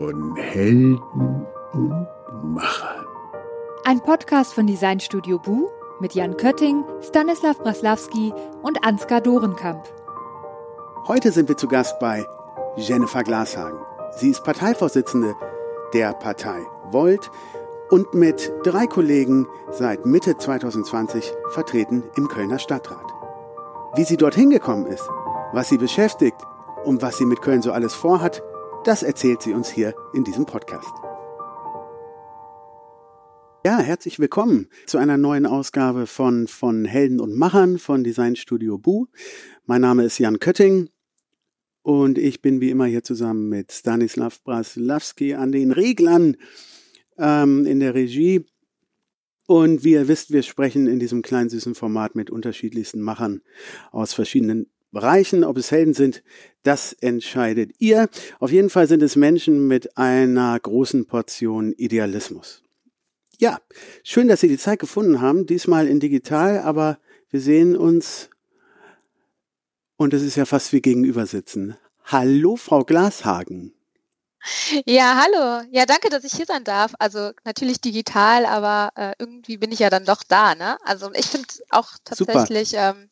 von Helden und Machern. Ein Podcast von Designstudio Bu mit Jan Kötting, Stanislav Braslawski und Ansgar Dorenkamp. Heute sind wir zu Gast bei Jennifer Glashagen. Sie ist Parteivorsitzende der Partei Volt und mit drei Kollegen seit Mitte 2020 vertreten im Kölner Stadtrat. Wie sie dorthin gekommen ist, was sie beschäftigt und was sie mit Köln so alles vorhat, das erzählt sie uns hier in diesem Podcast. Ja, herzlich willkommen zu einer neuen Ausgabe von, von Helden und Machern von Designstudio Bu. Mein Name ist Jan Kötting und ich bin wie immer hier zusammen mit Stanislav Braslawski an den Reglern ähm, in der Regie. Und wie ihr wisst, wir sprechen in diesem kleinen süßen Format mit unterschiedlichsten Machern aus verschiedenen Bereichen. Ob es Helden sind, das entscheidet ihr. Auf jeden Fall sind es Menschen mit einer großen Portion Idealismus. Ja, schön, dass Sie die Zeit gefunden haben, diesmal in digital, aber wir sehen uns und es ist ja fast wie gegenüber sitzen. Hallo, Frau Glashagen. Ja, hallo. Ja, danke, dass ich hier sein darf. Also natürlich digital, aber äh, irgendwie bin ich ja dann doch da, ne? Also ich finde auch tatsächlich ähm,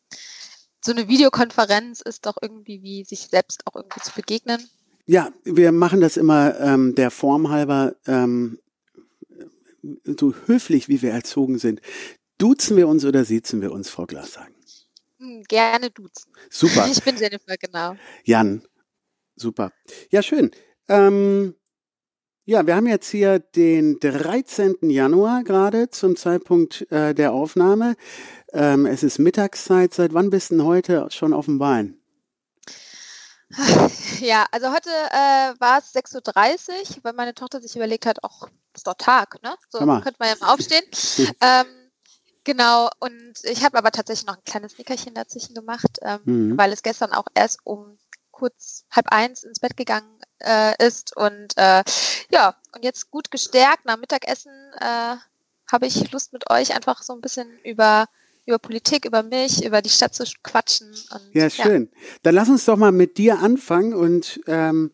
so eine Videokonferenz ist doch irgendwie wie sich selbst auch irgendwie zu begegnen. Ja, wir machen das immer ähm, der Form halber ähm, so höflich, wie wir erzogen sind. Duzen wir uns oder siezen wir uns, Frau Glashagen? Hm, gerne duzen. Super. Ich bin Jennifer, genau. Jan, super. Ja, schön. Ähm, ja, wir haben jetzt hier den 13. Januar gerade zum Zeitpunkt äh, der Aufnahme. Ähm, es ist Mittagszeit. Seit wann bist du heute schon auf dem Bein? Ja, also heute äh, war es 6.30 Uhr, weil meine Tochter sich überlegt hat, ach, ist doch Tag, ne? So könnte man ja mal aufstehen. ähm, genau, und ich habe aber tatsächlich noch ein kleines Nickerchen dazwischen gemacht, ähm, mhm. weil es gestern auch erst um kurz halb eins ins Bett gegangen äh, ist. Und äh, ja, und jetzt gut gestärkt nach Mittagessen äh, habe ich Lust mit euch einfach so ein bisschen über über Politik, über mich, über die Stadt zu quatschen. Und, ja, schön. Ja. Dann lass uns doch mal mit dir anfangen und ähm,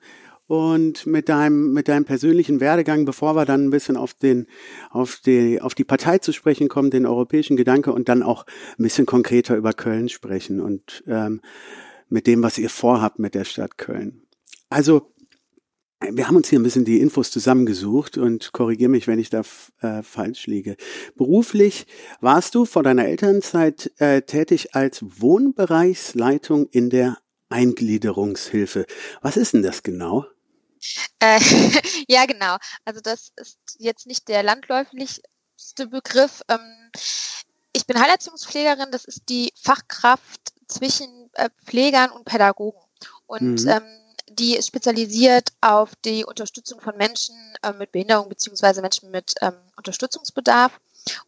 und mit deinem mit deinem persönlichen Werdegang, bevor wir dann ein bisschen auf den auf die auf die Partei zu sprechen kommen, den europäischen Gedanke und dann auch ein bisschen konkreter über Köln sprechen und ähm, mit dem, was ihr vorhabt mit der Stadt Köln. Also wir haben uns hier ein bisschen die Infos zusammengesucht und korrigiere mich, wenn ich da äh, falsch liege. Beruflich warst du vor deiner Elternzeit äh, tätig als Wohnbereichsleitung in der Eingliederungshilfe. Was ist denn das genau? Äh, ja, genau. Also das ist jetzt nicht der landläufigste Begriff. Ähm, ich bin Heilerziehungspflegerin. Das ist die Fachkraft zwischen äh, Pflegern und Pädagogen. Und mhm. ähm, die ist spezialisiert auf die Unterstützung von Menschen äh, mit Behinderung beziehungsweise Menschen mit ähm, Unterstützungsbedarf.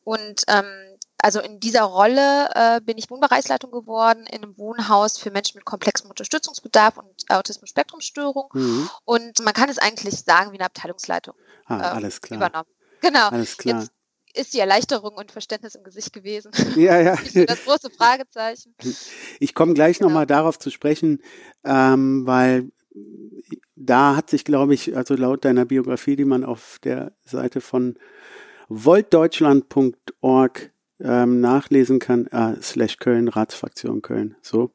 Und ähm, also in dieser Rolle äh, bin ich Wohnbereichsleitung geworden in einem Wohnhaus für Menschen mit komplexem Unterstützungsbedarf und Autismus-Spektrum-Störung. Mhm. Und man kann es eigentlich sagen wie eine Abteilungsleitung. Ah, äh, alles klar. Übernommen. Genau. Alles klar. Jetzt ist die Erleichterung und Verständnis im Gesicht gewesen. Ja, ja. das große Fragezeichen. Ich komme gleich genau. nochmal darauf zu sprechen, ähm, weil da hat sich, glaube ich, also laut deiner Biografie, die man auf der Seite von voltdeutschland.org ähm, nachlesen kann, äh, slash Köln, Ratsfraktion Köln, so.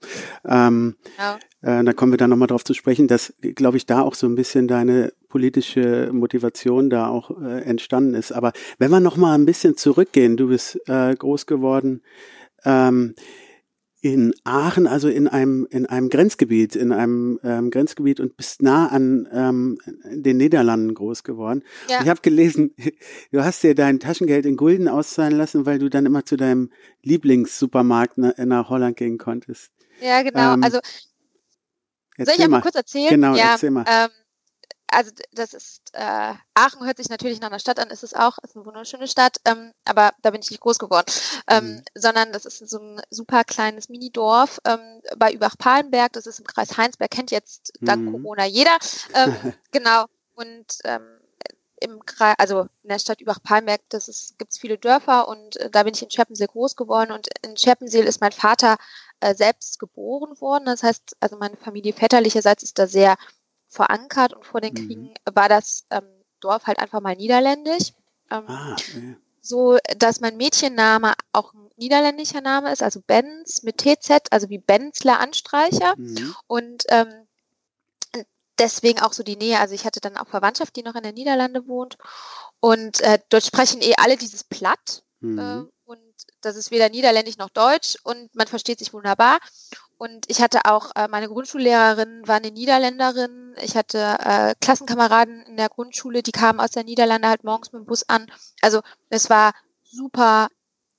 Ähm, ja. äh, da kommen wir dann nochmal drauf zu sprechen, dass, glaube ich, da auch so ein bisschen deine politische Motivation da auch äh, entstanden ist. Aber wenn wir nochmal ein bisschen zurückgehen, du bist äh, groß geworden, ähm, in Aachen, also in einem in einem Grenzgebiet, in einem ähm, Grenzgebiet und bist nah an ähm, den Niederlanden groß geworden. Ja. Ich habe gelesen, du hast dir dein Taschengeld in Gulden auszahlen lassen, weil du dann immer zu deinem Lieblingssupermarkt nach, nach Holland gehen konntest. Ja, genau. Ähm, also soll ich einmal kurz erzählen? Genau, ja, erzähl mal. Ähm, also das ist, äh, Aachen hört sich natürlich nach einer Stadt an, ist es auch, ist eine wunderschöne Stadt, ähm, aber da bin ich nicht groß geworden, ähm, mhm. sondern das ist so ein super kleines Minidorf ähm, bei Übach-Palenberg, das ist im Kreis Heinsberg, kennt jetzt dank mhm. Corona jeder, ähm, genau, und ähm, im Kreis, also in der Stadt Übach-Palenberg, das ist, gibt's viele Dörfer und äh, da bin ich in Scheppenseel groß geworden und in Scheppenseel ist mein Vater äh, selbst geboren worden, das heißt, also meine Familie väterlicherseits ist da sehr verankert und vor den Mhm. Kriegen war das ähm, Dorf halt einfach mal niederländisch. Ähm, Ah, okay. so, dass mein Mädchenname auch ein niederländischer Name ist, also Benz mit TZ, also wie Benzler Anstreicher. Mhm. Und ähm, deswegen auch so die Nähe. Also ich hatte dann auch Verwandtschaft, die noch in den Niederlande wohnt. Und äh, dort sprechen eh alle dieses Platt. Mhm. Äh, und das ist weder Niederländisch noch Deutsch und man versteht sich wunderbar. Und ich hatte auch, äh, meine Grundschullehrerin war eine Niederländerin. Ich hatte äh, Klassenkameraden in der Grundschule, die kamen aus der Niederlande halt morgens mit dem Bus an. Also es war super,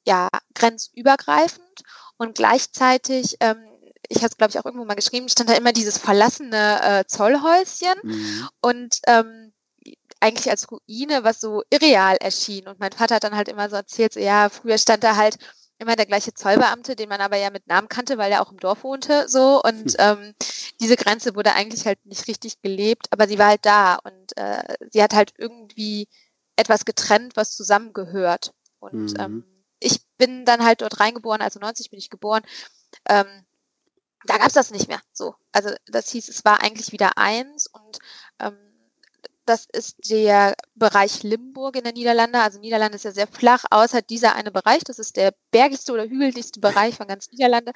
ja, grenzübergreifend und gleichzeitig, ähm, ich hatte es glaube ich auch irgendwo mal geschrieben, stand da immer dieses verlassene äh, Zollhäuschen Mhm. und ähm, eigentlich als Ruine, was so irreal erschien. Und mein Vater hat dann halt immer so erzählt, so, ja, früher stand da halt immer der gleiche Zollbeamte, den man aber ja mit Namen kannte, weil er auch im Dorf wohnte, so. Und ähm, diese Grenze wurde eigentlich halt nicht richtig gelebt, aber sie war halt da und äh, sie hat halt irgendwie etwas getrennt, was zusammengehört. Und Mhm. ähm, ich bin dann halt dort reingeboren, also 90 bin ich geboren. Ähm, da gab's das nicht mehr. So, also das hieß, es war eigentlich wieder eins und ähm, das ist der Bereich Limburg in der Niederlande. Also Niederlande ist ja sehr flach, außer dieser eine Bereich. Das ist der bergigste oder hügeligste Bereich von ganz Niederlande.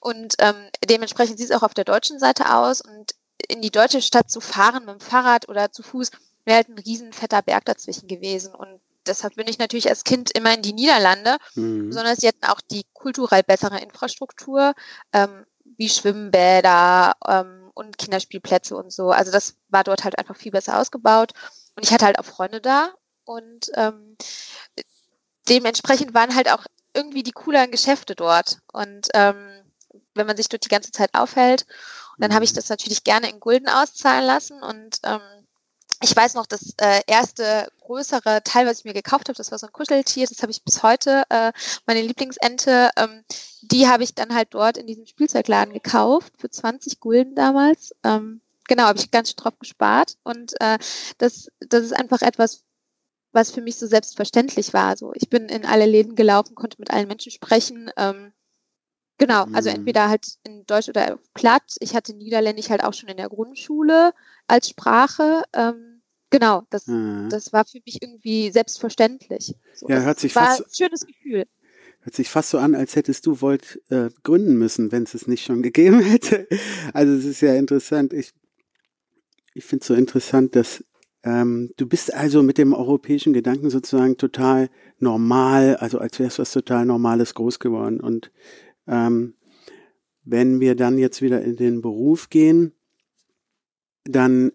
Und ähm, dementsprechend sieht es auch auf der deutschen Seite aus. Und in die deutsche Stadt zu fahren mit dem Fahrrad oder zu Fuß wäre halt ein riesen fetter Berg dazwischen gewesen. Und deshalb bin ich natürlich als Kind immer in die Niederlande. Mhm. Besonders sie hatten auch die kulturell bessere Infrastruktur, ähm, wie Schwimmbäder ähm, und Kinderspielplätze und so. Also das war dort halt einfach viel besser ausgebaut. Und ich hatte halt auch Freunde da und ähm, dementsprechend waren halt auch irgendwie die cooleren Geschäfte dort. Und ähm, wenn man sich dort die ganze Zeit aufhält, dann habe ich Mhm. das natürlich gerne in Gulden auszahlen lassen und ähm, ich weiß noch, das äh, erste größere Teil, was ich mir gekauft habe, das war so ein Kuscheltier, das habe ich bis heute, äh, meine Lieblingsente, ähm, die habe ich dann halt dort in diesem Spielzeugladen gekauft, für 20 Gulden damals. Ähm, genau, habe ich ganz schön drauf gespart und äh, das, das ist einfach etwas, was für mich so selbstverständlich war. So, ich bin in alle Läden gelaufen, konnte mit allen Menschen sprechen. Ähm, genau, also Mhm. entweder halt in Deutsch oder Platt. Ich hatte Niederländisch halt auch schon in der Grundschule als Sprache. Ähm, genau, das, Ah. das war für mich irgendwie selbstverständlich. So, Ja, hört sich war fast- ein schönes Gefühl. Hört sich fast so an, als hättest du Volt äh, gründen müssen, wenn es es nicht schon gegeben hätte. Also es ist ja interessant. Ich, ich finde es so interessant, dass ähm, du bist also mit dem europäischen Gedanken sozusagen total normal, also als wär's was total Normales groß geworden. Und ähm, wenn wir dann jetzt wieder in den Beruf gehen, dann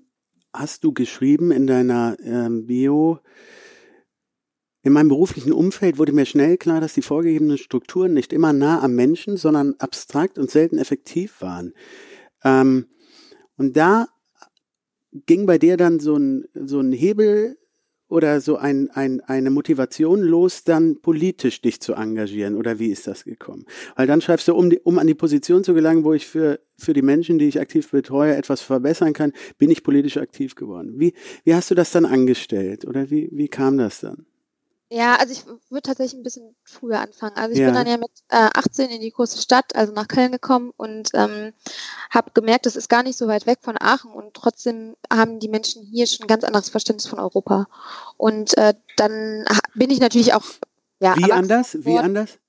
hast du geschrieben in deiner ähm, Bio, in meinem beruflichen Umfeld wurde mir schnell klar, dass die vorgegebenen Strukturen nicht immer nah am Menschen, sondern abstrakt und selten effektiv waren. Ähm, und da ging bei dir dann so ein, so ein Hebel oder so ein, ein, eine Motivation los, dann politisch dich zu engagieren? Oder wie ist das gekommen? Weil dann schreibst du, um, die, um an die Position zu gelangen, wo ich für, für die Menschen, die ich aktiv betreue, etwas verbessern kann, bin ich politisch aktiv geworden. Wie, wie hast du das dann angestellt? Oder wie, wie kam das dann? Ja, also ich würde tatsächlich ein bisschen früher anfangen. Also ich Ja. bin dann ja mit äh, 18 in die große Stadt, also nach Köln gekommen und ähm, habe gemerkt, das ist gar nicht so weit weg von Aachen und trotzdem haben die Menschen hier schon ein ganz anderes Verständnis von Europa. Und äh, dann bin ich natürlich auch ja Wie anders? Wie anders?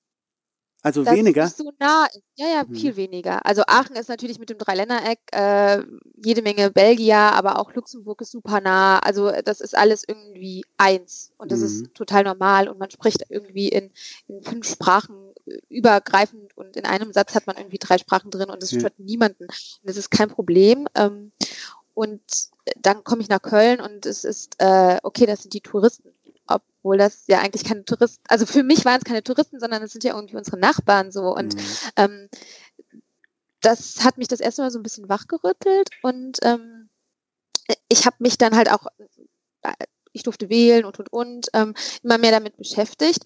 Also dass es weniger? nicht so nah ist. Ja, ja, Hm. viel weniger. Also Aachen ist natürlich mit dem Dreiländereck äh, jede Menge Belgier, aber auch Luxemburg ist super nah. Also äh, das ist alles irgendwie eins und das Mhm. ist total normal und man spricht irgendwie in, in fünf Sprachen äh, übergreifend und in einem Satz hat man irgendwie drei Sprachen drin und das Ja. stört niemanden. Und das ist kein Problem. Ähm, und dann komme ich nach Köln und es ist, äh, okay, das sind die Touristen obwohl das ja eigentlich keine Touristen, also für mich waren es keine Touristen, sondern es sind ja irgendwie unsere Nachbarn so. Und Mhm. ähm, das hat mich das erste Mal so ein bisschen wachgerüttelt und ähm, ich habe mich dann halt auch, äh, ich durfte wählen und und und, ähm, immer mehr damit beschäftigt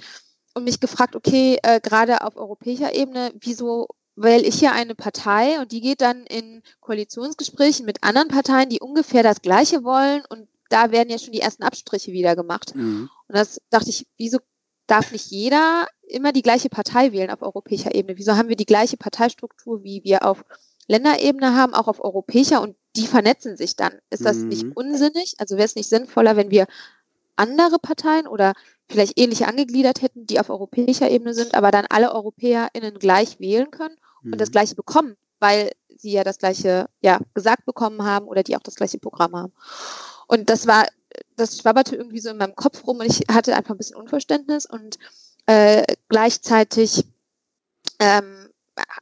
und mich gefragt, okay, äh, gerade auf europäischer Ebene, wieso wähle ich hier eine Partei und die geht dann in Koalitionsgesprächen mit anderen Parteien, die ungefähr das Gleiche wollen und da werden ja schon die ersten Abstriche wieder gemacht. Mhm. Und das dachte ich, wieso darf nicht jeder immer die gleiche Partei wählen auf europäischer Ebene? Wieso haben wir die gleiche Parteistruktur, wie wir auf Länderebene haben, auch auf europäischer und die vernetzen sich dann. Ist das Mhm. nicht unsinnig? Also wäre es nicht sinnvoller, wenn wir andere Parteien oder vielleicht ähnliche angegliedert hätten, die auf europäischer Ebene sind, aber dann alle EuropäerInnen gleich wählen können und das Mhm. Gleiche bekommen, weil sie ja das Gleiche ja, gesagt bekommen haben oder die auch das gleiche Programm haben. Und das war, das schwabberte irgendwie so in meinem Kopf rum und ich hatte einfach ein bisschen Unverständnis und äh, gleichzeitig ähm,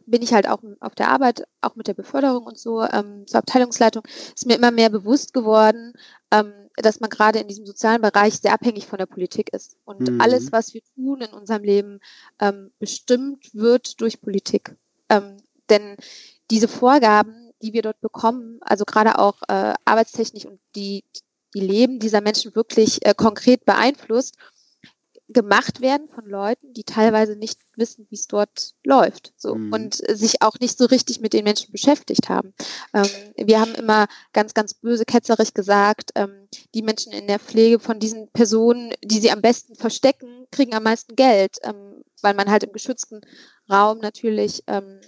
bin ich halt auch auf der Arbeit, auch mit der Beförderung und so ähm, zur Abteilungsleitung, ist mir immer mehr bewusst geworden, ähm, dass man gerade in diesem sozialen Bereich sehr abhängig von der Politik ist. Und Mhm. alles, was wir tun in unserem Leben, ähm, bestimmt wird durch Politik. Ähm, denn diese Vorgaben, die wir dort bekommen, also gerade auch äh, arbeitstechnisch und die, die Leben dieser Menschen wirklich äh, konkret beeinflusst, gemacht werden von Leuten, die teilweise nicht wissen, wie es dort läuft, so Mhm. und sich auch nicht so richtig mit den Menschen beschäftigt haben. Ähm, wir haben immer ganz, ganz böse ketzerisch gesagt, ähm, die Menschen in der Pflege von diesen Personen, die sie am besten verstecken, kriegen am meisten Geld, ähm, weil man halt im geschützten Raum natürlich ähm,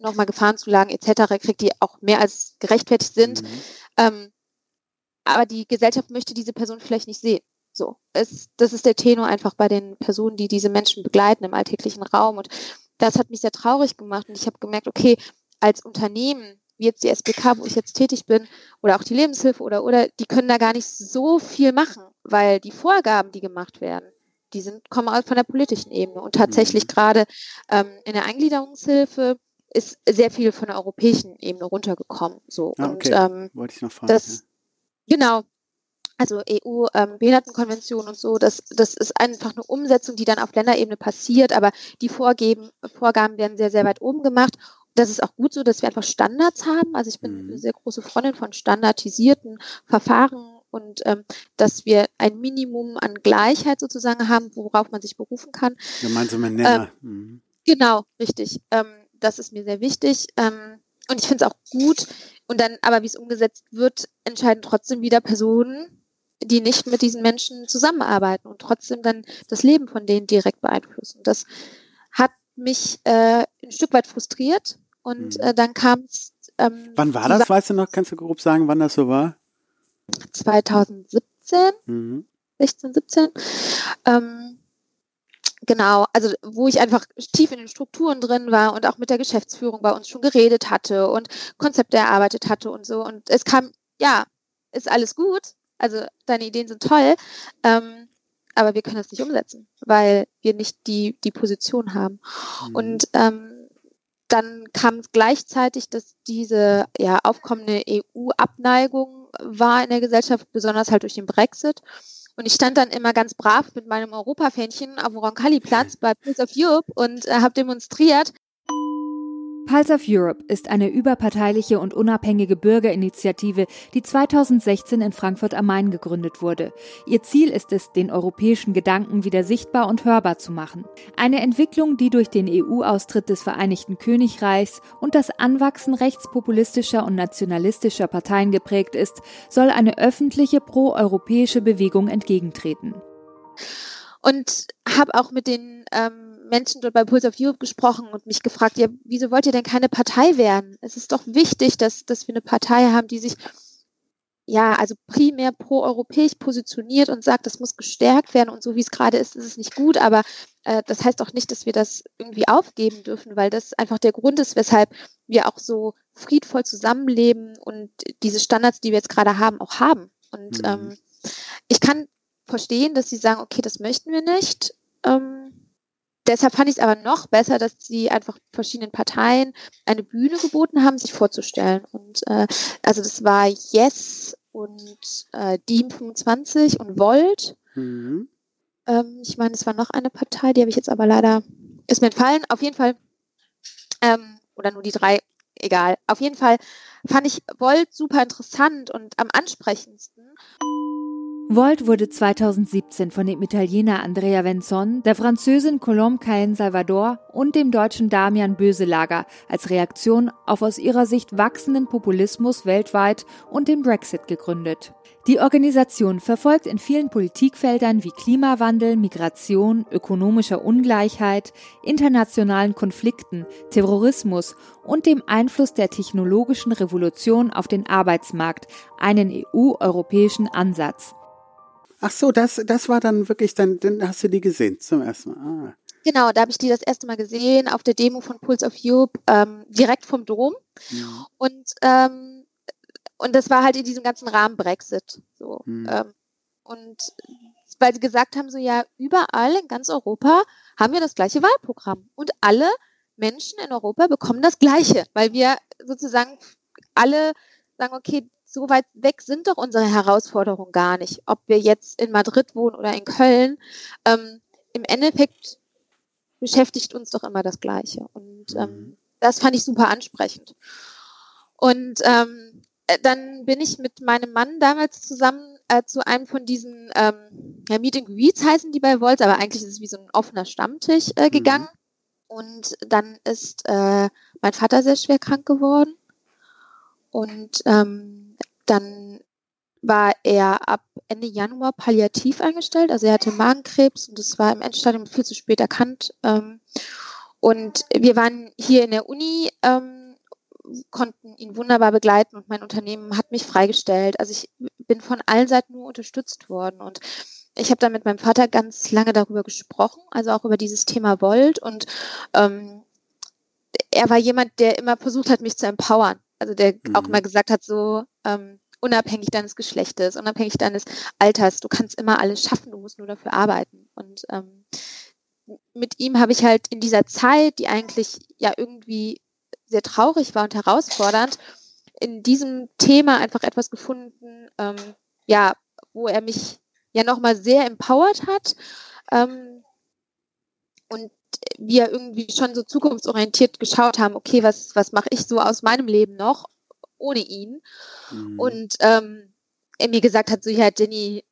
nochmal Gefahrenzulagen etc. kriegt, die auch mehr als gerechtfertigt sind. Mhm. Ähm, aber die Gesellschaft möchte diese Person vielleicht nicht sehen. So, es, das ist der Tenor einfach bei den Personen, die diese Menschen begleiten im alltäglichen Raum. Und das hat mich sehr traurig gemacht. Und ich habe gemerkt, okay, als Unternehmen, wie jetzt die SBK, wo ich jetzt tätig bin, oder auch die Lebenshilfe oder, oder, die können da gar nicht so viel machen, weil die Vorgaben, die gemacht werden, die sind, kommen aus von der politischen Ebene. Und tatsächlich Mhm. gerade ähm, in der Eingliederungshilfe ist sehr viel von der europäischen Ebene runtergekommen. So. Ah, Und okay. ähm, Wollte ich noch fragen. das, genau, also EU ähm, Behindertenkonvention und so, das, das ist einfach eine Umsetzung, die dann auf Länderebene passiert, aber die Vorgeben, Vorgaben werden sehr, sehr weit oben gemacht. Das ist auch gut so, dass wir einfach Standards haben. Also ich bin Mhm. eine sehr große Freundin von standardisierten Verfahren und ähm, dass wir ein Minimum an Gleichheit sozusagen haben, worauf man sich berufen kann. ja. Gemeinsame Nenner. Mhm. Genau, richtig. Ähm, das ist mir sehr wichtig. Ähm, und ich finde es auch gut. Und dann, aber wie es umgesetzt wird, entscheiden trotzdem wieder Personen, die nicht mit diesen Menschen zusammenarbeiten und trotzdem dann das Leben von denen direkt beeinflussen. Das hat mich äh, ein Stück weit frustriert. Und Mhm. äh, dann kam es ähm, Wann war das? Weißt du noch? Kannst du grob sagen, wann das so war? 2017. Mhm. 16, 17. Ähm, genau, also wo ich einfach tief in den Strukturen drin war und auch mit der Geschäftsführung bei uns schon geredet hatte und Konzepte erarbeitet hatte und so. Und es kam, ja, ist alles gut, also deine Ideen sind toll, ähm, aber wir können das nicht umsetzen, weil wir nicht die, die Position haben. Mhm. Und ähm, dann kam es gleichzeitig, dass diese ja, aufkommende EU-Abneigung war in der Gesellschaft, besonders halt durch den Brexit. Und ich stand dann immer ganz brav mit meinem Europafähnchen auf dem Roncalli-Platz bei Pulse of Europe und äh, habe demonstriert. Pulse of Europe ist eine überparteiliche und unabhängige Bürgerinitiative, die 2016 in Frankfurt am Main gegründet wurde. Ihr Ziel ist es, den europäischen Gedanken wieder sichtbar und hörbar zu machen. Eine Entwicklung, die durch den EU-Austritt des Vereinigten Königreichs und das Anwachsen rechtspopulistischer und nationalistischer Parteien geprägt ist, soll eine öffentliche pro-europäische Bewegung entgegentreten. Und habe auch mit den ähm, Menschen dort bei Pulse of Europe gesprochen und mich gefragt, ja, wieso wollt ihr denn keine Partei werden? Es ist doch wichtig, dass, dass wir eine Partei haben, die sich ja, also primär pro-europäisch positioniert und sagt, das muss gestärkt werden und so wie es gerade ist, ist es nicht gut, aber äh, das heißt auch nicht, dass wir das irgendwie aufgeben dürfen, weil das einfach der Grund ist, weshalb wir auch so friedvoll zusammenleben und diese Standards, die wir jetzt gerade haben, auch haben. Und Mhm. ähm, ich kann verstehen, dass sie sagen, okay, das möchten wir nicht. Ähm, deshalb fand ich es aber noch besser, dass sie einfach verschiedenen Parteien eine Bühne geboten haben, sich vorzustellen. Und äh, also das war Yes und äh, Deem 25 und Volt. Mhm. Ähm, ich meine, es war noch eine Partei, die habe ich jetzt aber leider, ist mir entfallen. Auf jeden Fall, ähm, oder nur die drei, egal. Auf jeden Fall fand ich Volt super interessant und am ansprechendsten. Volt wurde 2017 von dem Italiener Andrea Venzon, der Französin Colombe Cahen Salvador und dem deutschen Damian Böselager als Reaktion auf aus ihrer Sicht wachsenden Populismus weltweit und den Brexit gegründet. Die Organisation verfolgt in vielen Politikfeldern wie Klimawandel, Migration, ökonomischer Ungleichheit, internationalen Konflikten, Terrorismus und dem Einfluss der technologischen Revolution auf den Arbeitsmarkt einen EU-europäischen Ansatz. Ach so, das, das war dann wirklich, dann, dann hast du die gesehen zum ersten Mal. Ah. Genau, da habe ich die das erste Mal gesehen auf der Demo von Pulse of Europe, ähm, direkt vom Dom. Ja. Und, ähm, und das war halt in diesem ganzen Rahmen Brexit. So. Mhm. Ähm, und weil sie gesagt haben, so ja, überall in ganz Europa haben wir das gleiche Wahlprogramm. Und alle Menschen in Europa bekommen das Gleiche, weil wir sozusagen alle sagen, okay, so weit weg sind doch unsere Herausforderungen gar nicht. Ob wir jetzt in Madrid wohnen oder in Köln, ähm, im Endeffekt beschäftigt uns doch immer das Gleiche. Und ähm, mhm. das fand ich super ansprechend. Und ähm, äh, dann bin ich mit meinem Mann damals zusammen äh, zu einem von diesen ähm, ja, Meet and Greets heißen die bei Volt, aber eigentlich ist es wie so ein offener Stammtisch äh, gegangen. Mhm. Und dann ist äh, mein Vater sehr schwer krank geworden. Und ähm, dann war er ab Ende Januar palliativ eingestellt. Also er hatte Magenkrebs und das war im Endstadium viel zu spät erkannt. Ähm, und wir waren hier in der Uni, ähm, konnten ihn wunderbar begleiten und mein Unternehmen hat mich freigestellt. Also ich bin von allen Seiten nur unterstützt worden und ich habe da mit meinem Vater ganz lange darüber gesprochen, also auch über dieses Thema Volt und ähm, er war jemand, der immer versucht hat, mich zu empowern. Also der mhm. auch immer gesagt hat, so ähm, unabhängig deines Geschlechtes, unabhängig deines Alters, du kannst immer alles schaffen, du musst nur dafür arbeiten. Und ähm, mit ihm habe ich halt in dieser Zeit, die eigentlich ja irgendwie sehr traurig war und herausfordernd, in diesem Thema einfach etwas gefunden, ähm, ja, wo er mich ja nochmal sehr empowert hat ähm, und wir irgendwie schon so zukunftsorientiert geschaut haben, okay, was, was mache ich so aus meinem Leben noch ohne ihn. Mhm. Und ähm, er mir gesagt hat, so ja, Jenny,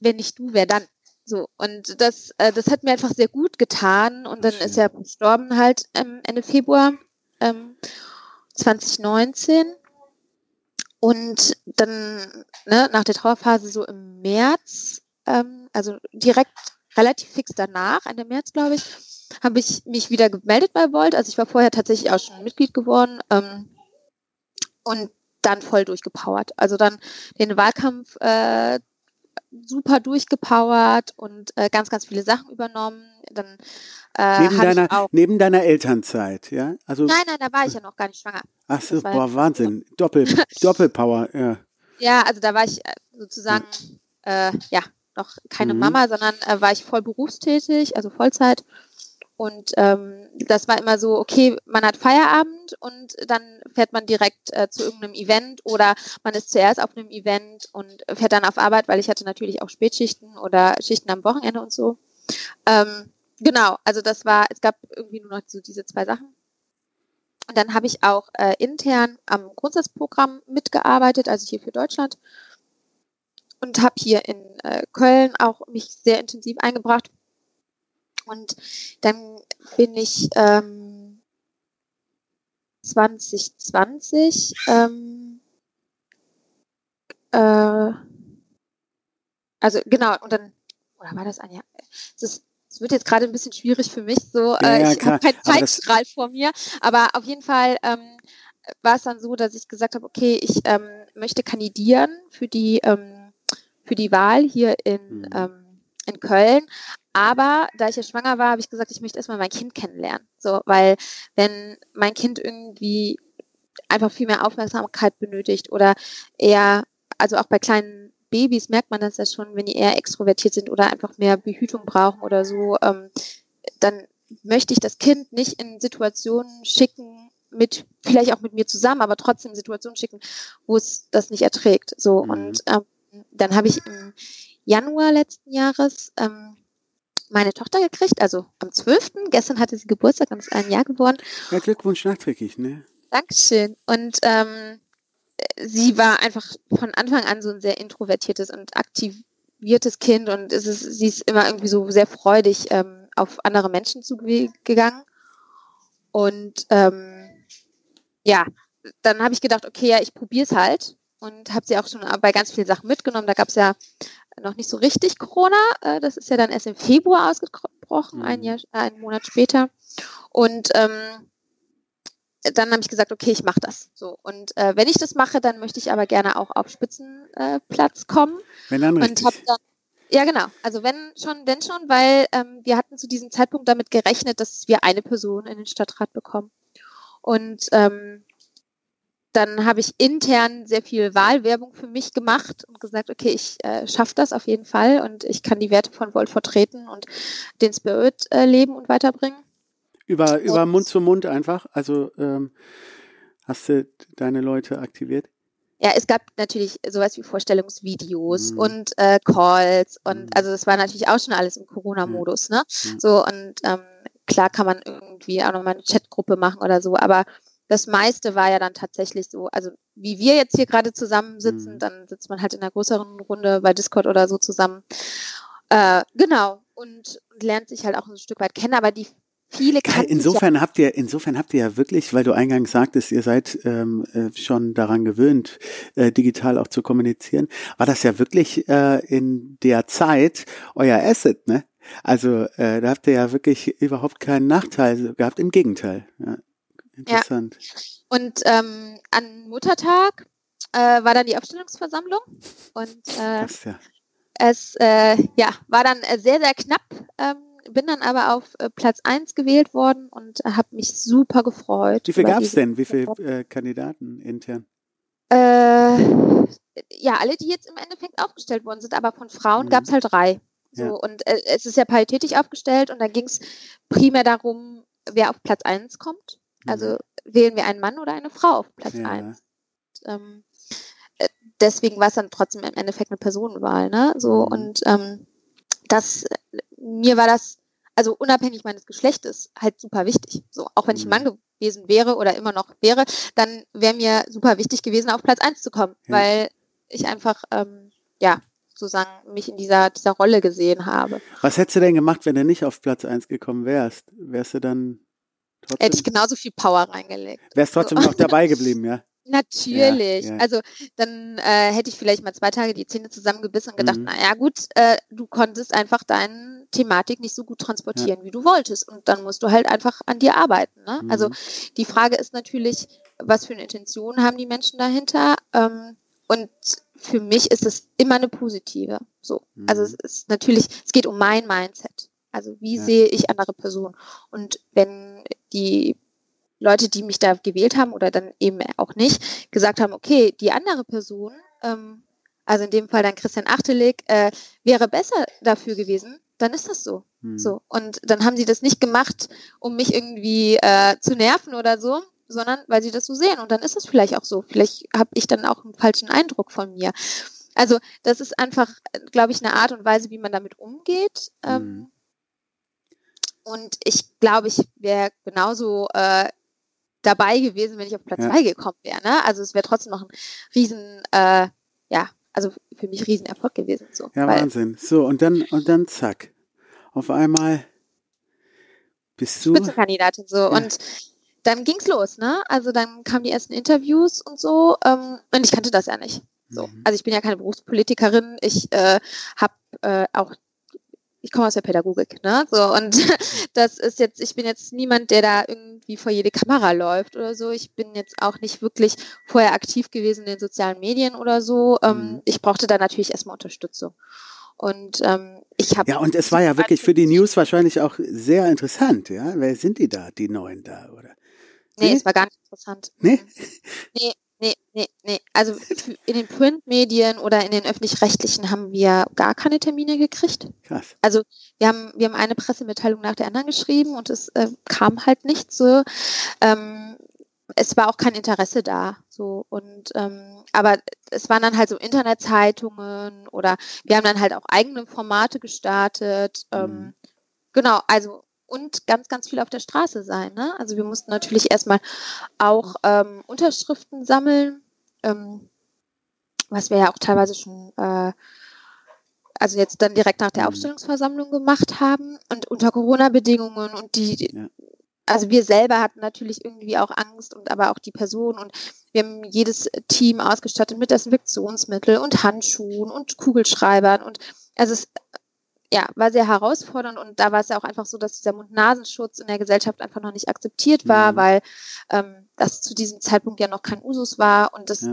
wenn nicht du, wer dann? So, und das, äh, das hat mir einfach sehr gut getan. Und dann Schön. ist er gestorben halt ähm, Ende Februar ähm, 2019. Und dann, ne, nach der Trauerphase so im März, ähm, also direkt relativ fix danach, Ende März, glaube ich, habe ich mich wieder gemeldet bei Volt. Also ich war vorher tatsächlich auch schon Mitglied geworden. Ähm, und dann voll durchgepowert. Also dann den Wahlkampf äh, super durchgepowert und äh, ganz, ganz viele Sachen übernommen. Dann äh, neben deiner auch, neben deiner Elternzeit, ja? Also nein, nein, da war ich ja noch gar nicht schwanger. Ach so, boah, Wahnsinn, Doppel, Doppelpower, ja. Ja, also da war ich äh, sozusagen äh, ja noch keine mhm. Mama, sondern äh, war ich voll berufstätig, also Vollzeit und ähm, das war immer so, okay, man hat Feierabend und dann fährt man direkt äh, zu irgendeinem Event oder man ist zuerst auf einem Event und fährt dann auf Arbeit, weil ich hatte natürlich auch Spätschichten oder Schichten am Wochenende und so. Ähm, genau, also das war, es gab irgendwie nur noch so diese zwei Sachen. Und dann habe ich auch äh, intern am Grundsatzprogramm mitgearbeitet, also hier für Deutschland. Und habe hier in äh, Köln auch mich sehr intensiv eingebracht und dann bin ich ähm, 2020 ähm, äh, also genau, und dann, oder war das ein Jahr? Es, es wird jetzt gerade ein bisschen schwierig für mich, so äh, ja, ich habe keinen Zeitstrahl vor mir, aber auf jeden Fall ähm, war es dann so, dass ich gesagt habe, okay, ich ähm, möchte kandidieren für die ähm, für die Wahl hier in mhm. ähm, in Köln, aber da ich ja schwanger war, habe ich gesagt, ich möchte erstmal mein Kind kennenlernen. So, weil wenn mein Kind irgendwie einfach viel mehr Aufmerksamkeit benötigt oder eher, also auch bei kleinen Babys merkt man das ja schon, wenn die eher extrovertiert sind oder einfach mehr Behütung brauchen oder so, ähm, dann möchte ich das Kind nicht in Situationen schicken, mit, vielleicht auch mit mir zusammen, aber trotzdem Situationen schicken, wo es das nicht erträgt. So, mhm. und ähm, dann habe ich im Januar letzten Jahres ähm, meine Tochter gekriegt, also am 12. Gestern hatte sie Geburtstag und ist ein Jahr geworden. Ja, Glückwunsch nachträglich, ne? Dankeschön. Und ähm, sie war einfach von Anfang an so ein sehr introvertiertes und aktiv, introvertiertes Kind und es ist, sie ist immer irgendwie so sehr freudig ähm, auf andere Menschen zugegangen. Und ähm, ja, dann habe ich gedacht, okay, ja, ich probiere es halt und habe sie auch schon bei ganz vielen Sachen mitgenommen. Da gab es ja noch nicht so richtig Corona. Äh, das ist ja dann erst im Februar ausgebrochen, mhm. ein Jahr, äh, einen Monat später. Und ähm, dann habe ich gesagt, okay, ich mache das. So und äh, wenn ich das mache, dann möchte ich aber gerne auch auf Spitzenplatz äh, kommen. Wenn dann richtig. Und dann, ja, genau. Also wenn schon, denn schon, weil ähm, wir hatten zu diesem Zeitpunkt damit gerechnet, dass wir eine Person in den Stadtrat bekommen. Und ähm, dann habe ich intern sehr viel Wahlwerbung für mich gemacht und gesagt, okay, ich äh, schaffe das auf jeden Fall und ich kann die Werte von Volt vertreten und den Spirit äh, leben und weiterbringen. Über, über und, Mund zu Mund einfach? Also ähm, hast du deine Leute aktiviert? Ja, es gab natürlich sowas wie Vorstellungsvideos mhm. und äh, Calls und mhm. also das war natürlich auch schon alles im Corona-Modus, ne? Mhm. So und ähm, klar kann man irgendwie auch nochmal eine Chatgruppe machen oder so, aber das meiste war ja dann tatsächlich so, also wie wir jetzt hier gerade zusammensitzen, mhm. dann sitzt man halt in einer größeren Runde bei Discord oder so zusammen. Äh, genau. Und, und lernt sich halt auch ein Stück weit kennen, aber die viele ja, insofern ja habt ihr insofern habt ihr ja wirklich, weil du eingangs sagtest, ihr seid ähm, äh, schon daran gewöhnt, äh, digital auch zu kommunizieren, war das ja wirklich äh, in der Zeit euer Asset, ne? Also äh, da habt ihr ja wirklich überhaupt keinen Nachteil gehabt, im Gegenteil. Ja. Interessant. Ja. Und ähm, an Muttertag äh, war dann die Aufstellungsversammlung und äh, ja. es äh, ja, war dann äh, sehr, sehr knapp. Ähm, bin dann aber auf äh, Platz 1 gewählt worden und habe mich super gefreut. Wie viel gab es denn? Wie viele äh, Kandidaten intern? Ja, alle, die jetzt im Endeffekt aufgestellt worden sind, aber von Frauen mhm. gab es halt drei. So, ja. Und äh, es ist ja paritätisch aufgestellt und da ging es primär darum, wer auf Platz 1 kommt. Also mhm. wählen wir einen Mann oder eine Frau auf Platz ja. 1. Ähm, äh, deswegen war es dann trotzdem im Endeffekt eine Personenwahl, ne? So mhm. und ähm, das mir war das also unabhängig meines Geschlechtes halt super wichtig. So auch wenn ich ein Mann mhm. gewesen wäre oder immer noch wäre, dann wäre mir super wichtig gewesen, auf Platz 1 zu kommen, ja. weil ich einfach ähm, ja sozusagen mich in dieser dieser Rolle gesehen habe. Was hättest du denn gemacht, wenn du nicht auf Platz 1 gekommen wärst? Wärst du dann Trotzdem? Hätte ich genauso viel Power reingelegt. Wärst trotzdem so. noch dabei geblieben, ja? Natürlich. Ja, ja. Also dann äh, hätte ich vielleicht mal zwei Tage die Zähne zusammengebissen und gedacht, mhm. naja gut, äh, du konntest einfach deine Thematik nicht so gut transportieren, ja. wie du wolltest. Und dann musst du halt einfach an dir arbeiten. Ne? Mhm. Also die Frage ist natürlich, was für eine Intention haben die Menschen dahinter? Ähm, und für mich ist es immer eine positive. So. Mhm. Also es ist natürlich, es geht um mein Mindset. Also wie ja. sehe ich andere Personen? Und wenn die Leute, die mich da gewählt haben oder dann eben auch nicht, gesagt haben, okay, die andere Person, ähm, also in dem Fall dann Christian Achtelig, äh, wäre besser dafür gewesen, dann ist das so. Hm. So. Und dann haben sie das nicht gemacht, um mich irgendwie äh, zu nerven oder so, sondern weil sie das so sehen. Und dann ist es vielleicht auch so. Vielleicht habe ich dann auch einen falschen Eindruck von mir. Also das ist einfach, glaube ich, eine Art und Weise, wie man damit umgeht. Ähm, hm. Und ich glaube, ich wäre genauso äh, dabei gewesen, wenn ich auf Platz ja. zwei gekommen wäre. Ne? Also es wäre trotzdem noch ein riesen, äh, ja, also für mich riesen Erfolg gewesen. So, ja, Wahnsinn. So, und dann, und dann zack. Auf einmal bist du. Spitzenkandidatin so. Ja. Und dann ging's los, ne? Also dann kamen die ersten Interviews und so. Ähm, und ich kannte das ja nicht. So. Mhm. Also ich bin ja keine Berufspolitikerin. Ich äh, habe äh, auch ich komme aus der Pädagogik, ne? So und das ist jetzt, ich bin jetzt niemand, der da irgendwie vor jede Kamera läuft oder so. Ich bin jetzt auch nicht wirklich vorher aktiv gewesen in den sozialen Medien oder so. Ähm, mhm. ich brauchte da natürlich erstmal Unterstützung. Und ähm, ich habe ja und es war ja wirklich für die News wahrscheinlich auch sehr interessant, ja. Wer sind die da, die Neuen da oder? Nee, nee? es war gar nicht interessant. Nee? Nee, Nee, nee, nee. Also in den Printmedien oder in den öffentlich-rechtlichen haben wir gar keine Termine gekriegt. Krass. Also wir haben, wir haben eine Pressemitteilung nach der anderen geschrieben und es äh, kam halt nicht so. Ähm, es war auch kein Interesse da. So und ähm, aber es waren dann halt so Internetzeitungen oder wir haben dann halt auch eigene Formate gestartet. Ähm, mhm. Genau, also und ganz, ganz viel auf der Straße sein. Ne? Also wir mussten natürlich erstmal auch ähm, Unterschriften sammeln, ähm, was wir ja auch teilweise schon äh, also jetzt dann direkt nach der Mhm. Aufstellungsversammlung gemacht haben und unter Corona-Bedingungen und die, Ja. also wir selber hatten natürlich irgendwie auch Angst und aber auch die Person und wir haben jedes Team ausgestattet mit Desinfektionsmittel und Handschuhen und Kugelschreibern und also es ja, war sehr herausfordernd und da war es ja auch einfach so, dass dieser Mund-Nasenschutz in der Gesellschaft einfach noch nicht akzeptiert war, Mhm. weil ähm, das zu diesem Zeitpunkt ja noch kein Usus war und das Ja.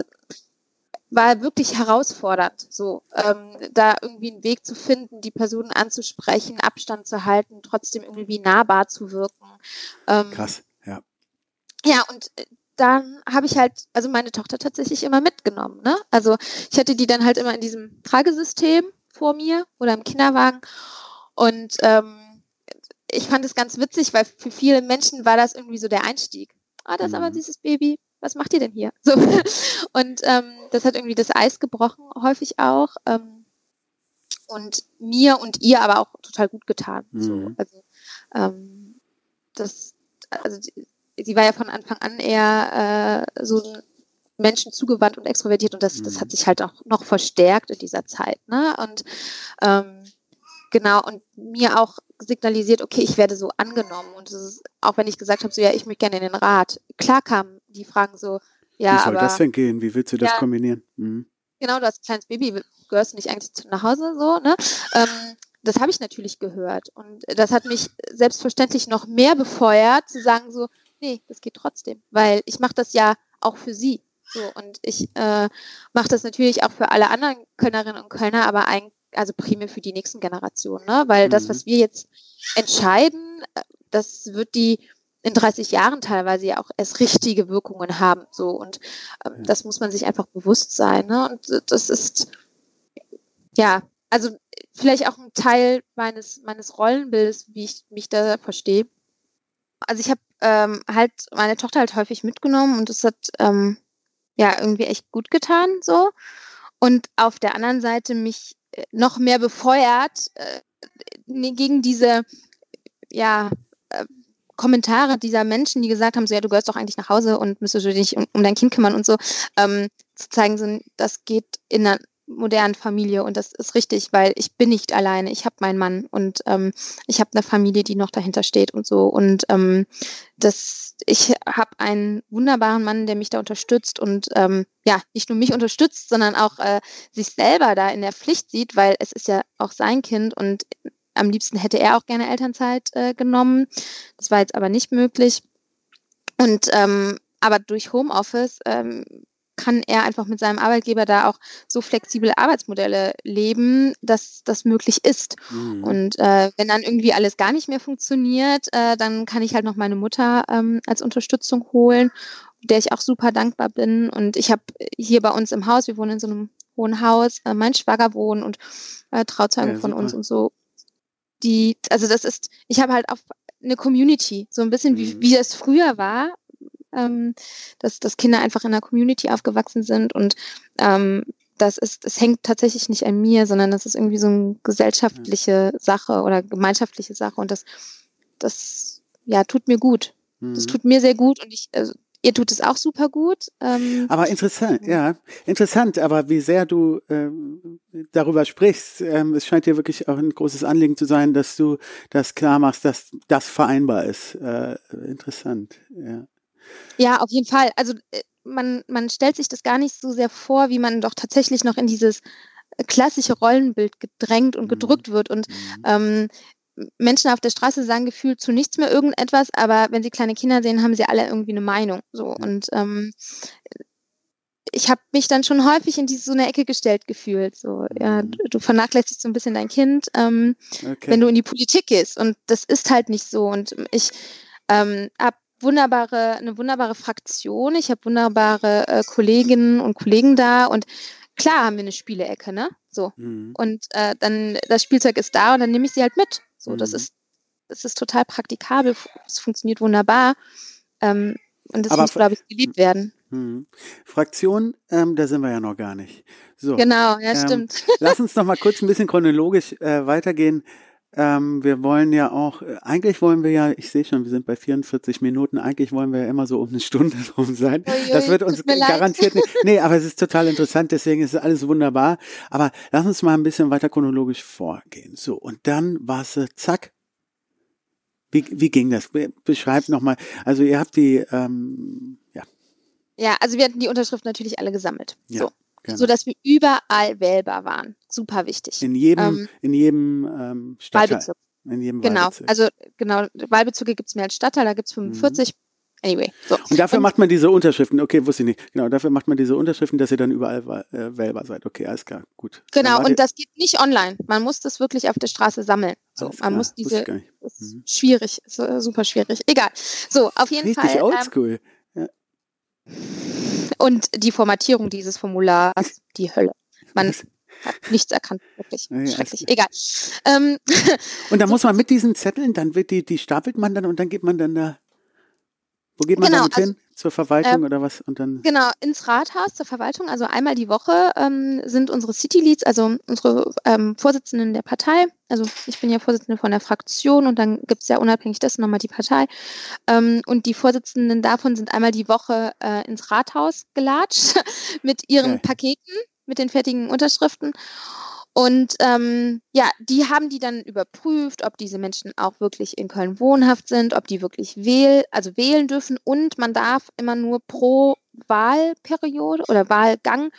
war wirklich herausfordernd, so ähm, da irgendwie einen Weg zu finden, die Personen anzusprechen, Abstand zu halten, trotzdem irgendwie nahbar zu wirken. Ähm, Krass, ja. ja, und äh, dann habe ich halt, also meine Tochter tatsächlich immer mitgenommen. Ne? Also ich hatte die dann halt immer in diesem Tragesystem vor mir oder im Kinderwagen. Und ähm, ich fand es ganz witzig, weil für viele Menschen war das irgendwie so der Einstieg. Ah, das ist aber ein Mhm. süßes Baby. Was macht ihr denn hier? So. Und ähm, das hat irgendwie das Eis gebrochen, häufig auch. Ähm, und mir und ihr aber auch total gut getan. So. Mhm. Also ähm, das, also sie war ja von Anfang an eher äh, so ein Menschen zugewandt und extrovertiert und das, das Mhm. hat sich halt auch noch verstärkt in dieser Zeit. Ne? Und ähm, genau, und mir auch signalisiert, okay, ich werde so angenommen. Und das ist, auch wenn ich gesagt habe, so ja, ich möchte gerne in den Rat. Klar kamen die Fragen so, ja, Wie soll aber das denn gehen? Wie willst du das Ja. kombinieren? Mhm. genau, du hast ein kleines Baby, gehörst du nicht eigentlich zu, nach Hause so, ne? Ähm, das habe ich natürlich gehört. Und das hat mich selbstverständlich noch mehr befeuert, zu sagen so, nee, das geht trotzdem. Weil ich mache das ja auch für sie. So, und ich äh, mache das natürlich auch für alle anderen Kölnerinnen und Kölner, aber ein, also primär für die nächsten Generationen, ne? Weil das, Mhm. was wir jetzt entscheiden, äh, das wird die in 30 Jahren teilweise ja auch erst richtige Wirkungen haben. So und ähm, Ja. das muss man sich einfach bewusst sein. Ne? Und äh, das ist ja, also vielleicht auch ein Teil meines meines Rollenbildes, wie ich mich da verstehe. Also ich habe ähm, halt meine Tochter halt häufig mitgenommen und das hat ähm, ja irgendwie echt gut getan so. Und auf der anderen Seite mich äh, noch mehr befeuert äh, nee, gegen diese ja äh, Kommentare dieser Menschen, die gesagt haben, so ja, du gehörst doch eigentlich nach Hause und müsstest du dich um, um dein Kind kümmern und so, ähm, zu zeigen, so, das geht in einer modernen Familie und das ist richtig, weil ich bin nicht alleine, ich habe meinen Mann und ähm, ich habe eine Familie, die noch dahinter steht und so und ähm, das, ich habe einen wunderbaren Mann, der mich da unterstützt und ähm, ja, nicht nur mich unterstützt, sondern auch äh, sich selber da in der Pflicht sieht, weil es ist ja auch sein Kind und am liebsten hätte er auch gerne Elternzeit äh, genommen. Das war jetzt aber nicht möglich. Und ähm, aber durch Homeoffice ähm, kann er einfach mit seinem Arbeitgeber da auch so flexible Arbeitsmodelle leben, dass das möglich ist. Mhm. Und äh, wenn dann irgendwie alles gar nicht mehr funktioniert, äh, dann kann ich halt noch meine Mutter ähm, als Unterstützung holen, der ich auch super dankbar bin. Und ich habe hier bei uns im Haus, wir wohnen in so einem hohen Haus, äh, mein Schwager wohnen und äh, Trauzeugen Ja, von uns und so. Die, also das ist, ich habe halt auch eine Community, so ein bisschen wie, Mhm. wie das früher war, ähm, dass, dass Kinder einfach in einer Community aufgewachsen sind und ähm, das ist, es hängt tatsächlich nicht an mir, sondern das ist irgendwie so eine gesellschaftliche Sache oder gemeinschaftliche Sache und das, das, ja, tut mir gut. Das Mhm. tut mir sehr gut und ich, also, ihr tut es auch super gut. Ähm, Aber interessant, ja, interessant, aber wie sehr du ähm, darüber sprichst, ähm, es scheint dir wirklich auch ein großes Anliegen zu sein, dass du das klar machst, dass das vereinbar ist. Äh, interessant, ja. Ja, auf jeden Fall. Also äh, man, man stellt sich das gar nicht so sehr vor, wie man doch tatsächlich noch in dieses äh, klassische Rollenbild gedrängt und Mhm. gedrückt wird. Und Mhm. ähm, Menschen auf der Straße sagen gefühlt zu nichts mehr irgendetwas, aber wenn sie kleine Kinder sehen, haben sie alle irgendwie eine Meinung. So und ähm, ich habe mich dann schon häufig in diese so eine Ecke gestellt gefühlt. So, ja, Mhm. du, du vernachlässigst so ein bisschen dein Kind. Ähm, Okay. wenn du in die Politik gehst. Und das ist halt nicht so. Und ich ähm, habe wunderbare, eine wunderbare Fraktion. Ich habe wunderbare äh, Kolleginnen und Kollegen da. Und klar haben wir eine Spielecke, ne? So. Mhm. Und äh, dann das Spielzeug ist da und dann nehme ich sie halt mit. So, das Mhm. ist, das ist total praktikabel. Es funktioniert wunderbar. Ähm, und das Aber muss, glaube ich, geliebt werden. Mhm. Fraktion, ähm, da sind wir ja noch gar nicht. So, Genau, ja, Ähm, stimmt. lass uns noch mal kurz ein bisschen chronologisch äh, weitergehen. Ähm, wir wollen ja auch, äh, eigentlich wollen wir ja, ich sehe schon, wir sind bei 44 Minuten, eigentlich wollen wir ja immer so um eine Stunde rum sein. Uiui, das wird uns garantiert nicht. Nee, aber es ist total interessant, deswegen ist es alles wunderbar. Aber lass uns mal ein bisschen weiter chronologisch vorgehen. So, und dann war es, äh, zack. Wie, wie ging das? Be- Beschreibt nochmal. Also ihr habt die, ähm, ja, Ja, also wir hatten die Unterschriften natürlich alle gesammelt. Ja, so. genau. so dass wir überall wählbar waren. Super wichtig. in jedem, Ähm, in jedem ähm, Stadtteil. Wahlbezirk. In jedem Genau. Wahlbezirk. Also genau, Wahlbezirke gibt es mehr als Stadtteil, da gibt es 45. Anyway, so. Und dafür Und- macht man diese Unterschriften. Okay, wusste ich nicht. Genau, dafür macht man diese Unterschriften, dass ihr dann überall äh, wählbar seid. Okay, alles klar, gut. Genau, und das geht nicht online. Man muss das wirklich auf der Straße sammeln. So, Alles man klar, muss diese, Mhm. schwierig, ist, super schwierig. Egal. So, auf jeden Richtig Fall. Ähm, oldschool. und die Formatierung dieses Formulars, die Hölle. Man hat nichts erkannt, wirklich. Ja, Schrecklich. Egal. Ähm, Und dann muss man mit diesen Zetteln, dann wird die, die stapelt man dann und dann geht man dann da. Wo geht man Genau, damit hin? Zur Verwaltung oder was? Und dann. Genau, ins Rathaus zur Verwaltung. Also einmal die Woche ähm, sind unsere City Leads, also unsere ähm, Vorsitzenden der Partei. Also ich bin ja Vorsitzende von der Fraktion und dann gibt es ja unabhängig dessen nochmal die Partei. Ähm, und die Vorsitzenden davon sind einmal die Woche äh, ins Rathaus gelatscht mit ihren Okay. Paketen, mit den fertigen Unterschriften. Und ähm, ja, die haben die dann überprüft, ob diese Menschen auch wirklich in Köln wohnhaft sind, ob die wirklich wähl, also wählen dürfen. Und man darf immer nur pro Wahlperiode oder Wahlgang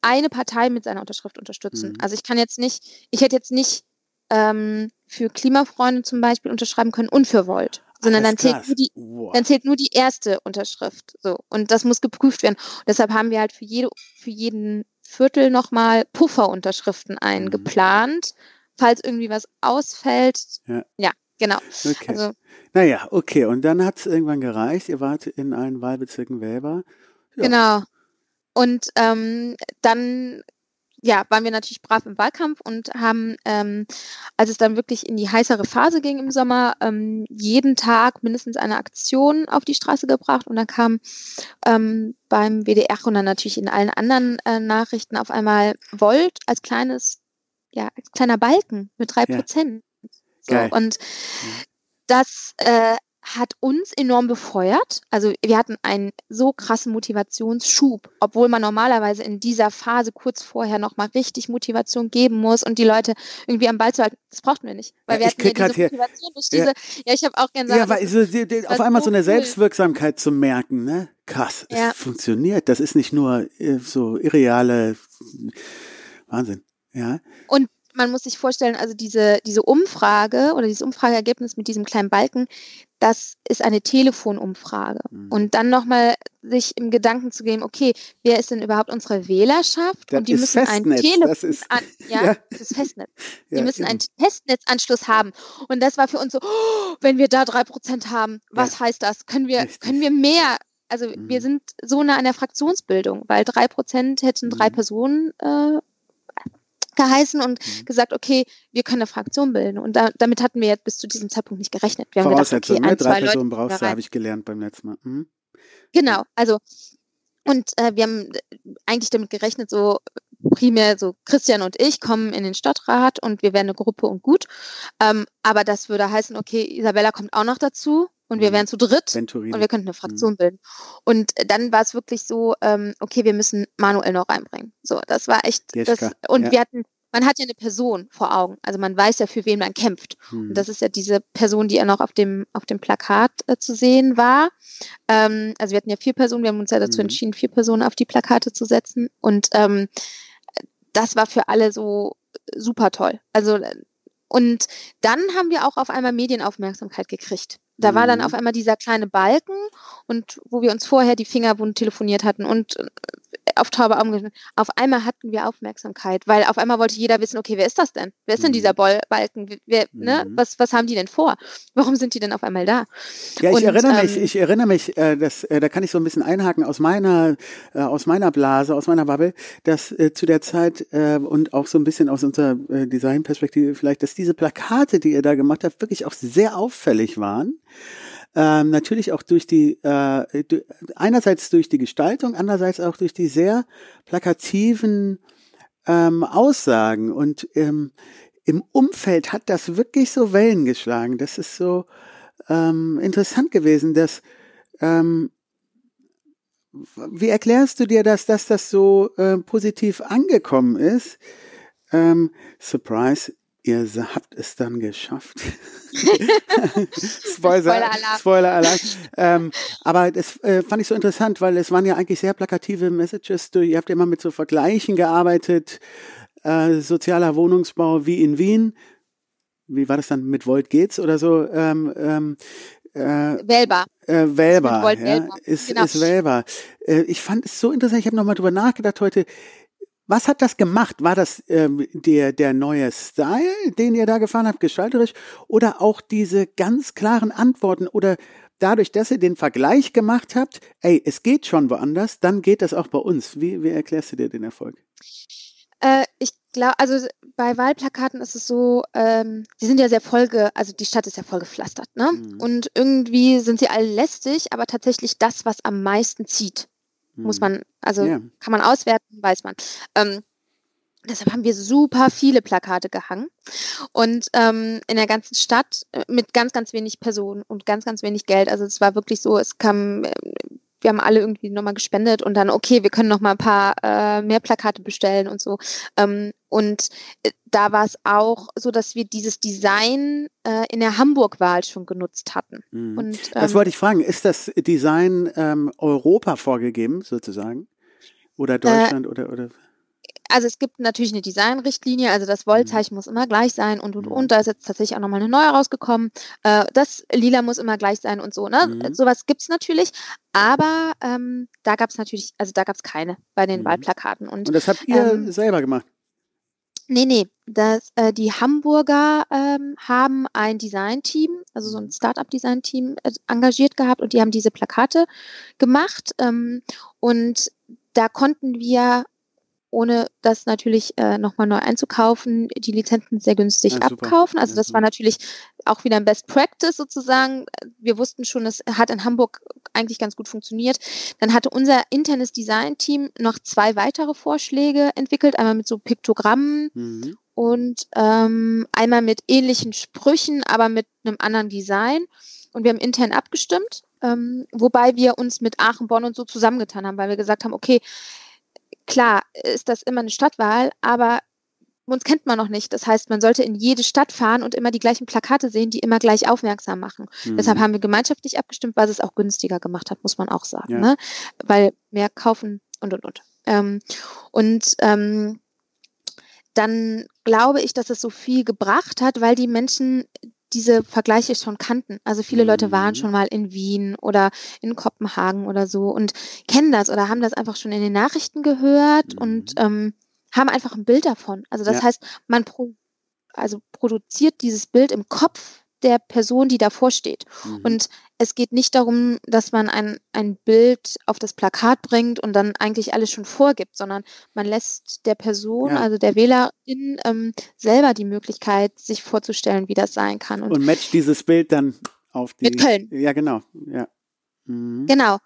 eine Partei mit seiner Unterschrift unterstützen. Mhm. Also ich kann jetzt nicht, ich hätte jetzt nicht ähm, für Klimafreunde zum Beispiel unterschreiben können und für Volt, sondern Alles dann zählt krass. nur die Wow. dann zählt nur die erste Unterschrift. So. Und das muss geprüft werden. Und deshalb haben wir halt für jede, für jeden Viertel nochmal Pufferunterschriften eingeplant, falls irgendwie was ausfällt. Mhm. Ja. genau. Okay. Also, naja, okay. Und dann hat es irgendwann gereicht. Ihr wart in allen Wahlbezirken wählbar. Ja. genau. Und ähm, dann ja, waren wir natürlich brav im Wahlkampf und haben, ähm, als es dann wirklich in die heißere Phase ging im Sommer, ähm, jeden Tag mindestens eine Aktion auf die Straße gebracht. Und dann kam ähm, beim WDR und dann natürlich in allen anderen äh, Nachrichten auf einmal Volt als kleines, ja, als kleiner Balken mit drei Ja. Prozent. So, und das äh, hat uns enorm befeuert. Also wir hatten einen so krassen Motivationsschub, obwohl man normalerweise in dieser Phase kurz vorher nochmal richtig Motivation geben muss und die Leute irgendwie am Ball zu halten. Das brauchten wir nicht. Weil Ja, wir ich hatten ja diese Motivation durch Ja. diese, ja, ich habe auch gerne Ja, weil so, die, die, war auf einmal so so eine cool. Selbstwirksamkeit zu merken, ne? Krass, Ja. es funktioniert. Das ist nicht nur äh, so irreale Wahnsinn. Ja. Und man muss sich vorstellen, also diese, diese Umfrage oder dieses Umfrageergebnis mit diesem kleinen Balken, das ist eine Telefonumfrage. Mhm. Und dann nochmal sich im Gedanken zu geben, okay, wer ist denn überhaupt unsere Wählerschaft? Das und die müssen Festnetz, ein Telefon an, ja, Ja. das ist Festnetz. Die Ja, müssen eben. einen Festnetzanschluss haben. Und das war für uns so, oh, wenn wir da drei Prozent haben, was heißt das? Können wir, Richtig. können wir mehr? Also Mhm. wir sind so nah an der Fraktionsbildung, weil drei Prozent hätten drei Mhm. Personen äh, geheißen und Mhm. gesagt, okay, wir können eine Fraktion bilden. Und da, damit hatten wir jetzt bis zu diesem Zeitpunkt nicht gerechnet. Wir haben gedacht, Voraussetzung, okay, ne? ein, Drei zwei Leute Personen da brauchst du, habe ich gelernt beim letzten Mal. Mhm. Genau, also und äh, wir haben eigentlich damit gerechnet, so primär so Christian und ich kommen in den Stadtrat und wir wären eine Gruppe und gut. Ähm, aber das würde heißen, okay, Isabella kommt auch noch dazu und wir Mhm. wären zu dritt Venturini. und wir könnten eine Fraktion bilden. Und dann war es wirklich so, ähm, okay, wir müssen Manuel noch reinbringen. So, das war echt, das, und ja. wir hatten, man hat ja eine Person vor Augen. Also man weiß ja, für wen man kämpft. Mhm. Und das ist ja diese Person, die ja noch auf dem, auf dem Plakat äh, zu sehen war. Ähm, also wir hatten ja vier Personen, wir haben uns ja dazu Mhm. entschieden, vier Personen auf die Plakate zu setzen. Und ähm, das war für alle so super toll. Also und dann haben wir auch auf einmal Medienaufmerksamkeit gekriegt. Da war dann Mhm. auf einmal dieser kleine Balken und wo wir uns vorher die Finger wund telefoniert hatten und äh, auf taube Augen auf einmal hatten wir Aufmerksamkeit, weil auf einmal wollte jeder wissen, okay, wer ist das denn? Wer ist denn Mhm. dieser Bol Balken? Wer, ne? Mhm. was, was haben die denn vor? Warum sind die denn auf einmal da? Ja, ich Und, erinnere mich, ähm, ich erinnere mich, äh, dass, äh, da kann ich so ein bisschen einhaken aus meiner, äh, aus meiner Blase, aus meiner Bubble, dass äh, zu der Zeit äh, und auch so ein bisschen aus unserer äh, Designperspektive vielleicht, dass diese Plakate, die ihr da gemacht habt, wirklich auch sehr auffällig waren. Ähm, natürlich auch durch die, äh, einerseits durch die Gestaltung, andererseits auch durch die sehr plakativen ähm, Aussagen. Und ähm, im Umfeld hat das wirklich so Wellen geschlagen. Das ist so ähm, interessant gewesen, dass ähm, wie erklärst du dir das, dass das so äh, positiv angekommen ist? Ähm, Surprise, ihr habt es dann geschafft. Spoiler, Spoiler Alarm. ähm, aber das äh, fand ich so interessant, weil es waren ja eigentlich sehr plakative Messages. Du, ihr habt immer mit so Vergleichen gearbeitet. Äh, sozialer Wohnungsbau wie in Wien. Wie war das dann? Mit Volt geht's oder so? Ähm, ähm, äh, wählbar. Äh, wählbar, ja, Ist, genau. ist wählbar. Äh, ich fand es so interessant, ich habe nochmal drüber nachgedacht heute. Was hat das gemacht? War das ähm, der, der neue Style, den ihr da gefahren habt, gestalterisch? Oder auch diese ganz klaren Antworten? Oder dadurch, dass ihr den Vergleich gemacht habt, ey, es geht schon woanders, dann geht das auch bei uns. Wie, wie erklärst du dir den Erfolg? Äh, ich glaube, also bei Wahlplakaten ist es so, ähm, die sind ja sehr voll, also die Stadt ist ja voll gepflastert, ne? Mhm. Und irgendwie sind sie alle lästig, aber tatsächlich das, was am meisten zieht. Muss man, also yeah. kann man auswerten, weiß man. Ähm, Deshalb haben wir super viele Plakate gehangen und ähm, in der ganzen Stadt äh, mit ganz, ganz wenig Personen und ganz, ganz wenig Geld. Also es war wirklich so, es kam äh, wir haben alle irgendwie nochmal gespendet und dann, okay, wir können noch mal ein paar äh, mehr Plakate bestellen und so. Ähm, und äh, da war es auch so, dass wir dieses Design äh, in der Hamburg-Wahl schon genutzt hatten. Mhm. Und, ähm, das wollte ich fragen, ist das Design ähm, Europa vorgegeben, sozusagen? Oder äh, Deutschland äh, oder, oder? Also es gibt natürlich eine Designrichtlinie, also das Wollzeichen mhm. muss immer gleich sein und und mhm. und. Da ist jetzt tatsächlich auch nochmal eine neue rausgekommen. Äh, das Lila muss immer gleich sein und so, ne? Mhm. Sowas gibt's natürlich, aber ähm, da gab's natürlich, also da gab's keine bei den mhm. Wahlplakaten. Und, und das habt ihr ähm, selber gemacht? Nee, nee, das, äh, die Hamburger ähm, haben ein Design-Team, also so ein mhm. Start-up-Design-Team äh, engagiert gehabt und die haben diese Plakate gemacht. Ähm, und da konnten wir ohne das natürlich äh, nochmal neu einzukaufen, die Lizenzen sehr günstig ja, abkaufen. Also das war natürlich auch wieder ein Best Practice sozusagen. Wir wussten schon, es hat in Hamburg eigentlich ganz gut funktioniert. Dann hatte unser internes Design-Team noch zwei weitere Vorschläge entwickelt, einmal mit so Piktogrammen mhm. und ähm, einmal mit ähnlichen Sprüchen, aber mit einem anderen Design. Und wir haben intern abgestimmt, ähm, wobei wir uns mit Aachen, Bonn und so zusammengetan haben, weil wir gesagt haben, okay, Klar ist das immer eine Stadtwahl, aber uns kennt man noch nicht. Das heißt, man sollte in jede Stadt fahren und immer die gleichen Plakate sehen, die immer gleich aufmerksam machen. Mhm. Deshalb haben wir gemeinschaftlich abgestimmt, was es auch günstiger gemacht hat, muss man auch sagen. Ja. Ne? Weil mehr kaufen und und und. Ähm, und ähm, dann glaube ich, dass es so viel gebracht hat, weil die Menschen diese Vergleiche schon kannten. Also viele Leute waren mhm. schon mal in Wien oder in Kopenhagen oder so und kennen das oder haben das einfach schon in den Nachrichten gehört mhm. und ähm, haben einfach ein Bild davon. Also das ja. heißt, man pro, also produziert dieses Bild im Kopf der Person, die davor steht. Mhm. Und es geht nicht darum, dass man ein, ein Bild auf das Plakat bringt und dann eigentlich alles schon vorgibt, sondern man lässt der Person, ja. also der Wählerin, ähm, selber die Möglichkeit, sich vorzustellen, wie das sein kann. Und, und matcht dieses Bild dann auf die. Mit Köln. Ja, genau. Ja. Mhm. Genau.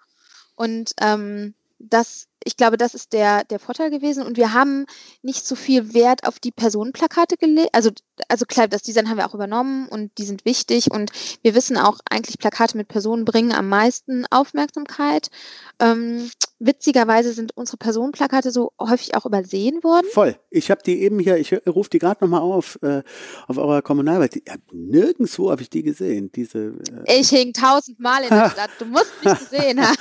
Und ähm, das ich glaube, das ist der, der Vorteil gewesen. Und wir haben nicht so viel Wert auf die Personenplakate gelegt. Also, also klar, das Design haben wir auch übernommen und die sind wichtig. Und wir wissen auch, eigentlich Plakate mit Personen bringen am meisten Aufmerksamkeit. Ähm, witzigerweise sind unsere Personenplakate so häufig auch übersehen worden. Voll. Ich habe die eben hier, ich rufe die gerade nochmal auf, äh, auf eurer Kommunalwelt. Ja, nirgendwo habe ich die gesehen. Diese, äh ich hing tausendmal in der Stadt. Du musst mich gesehen haben.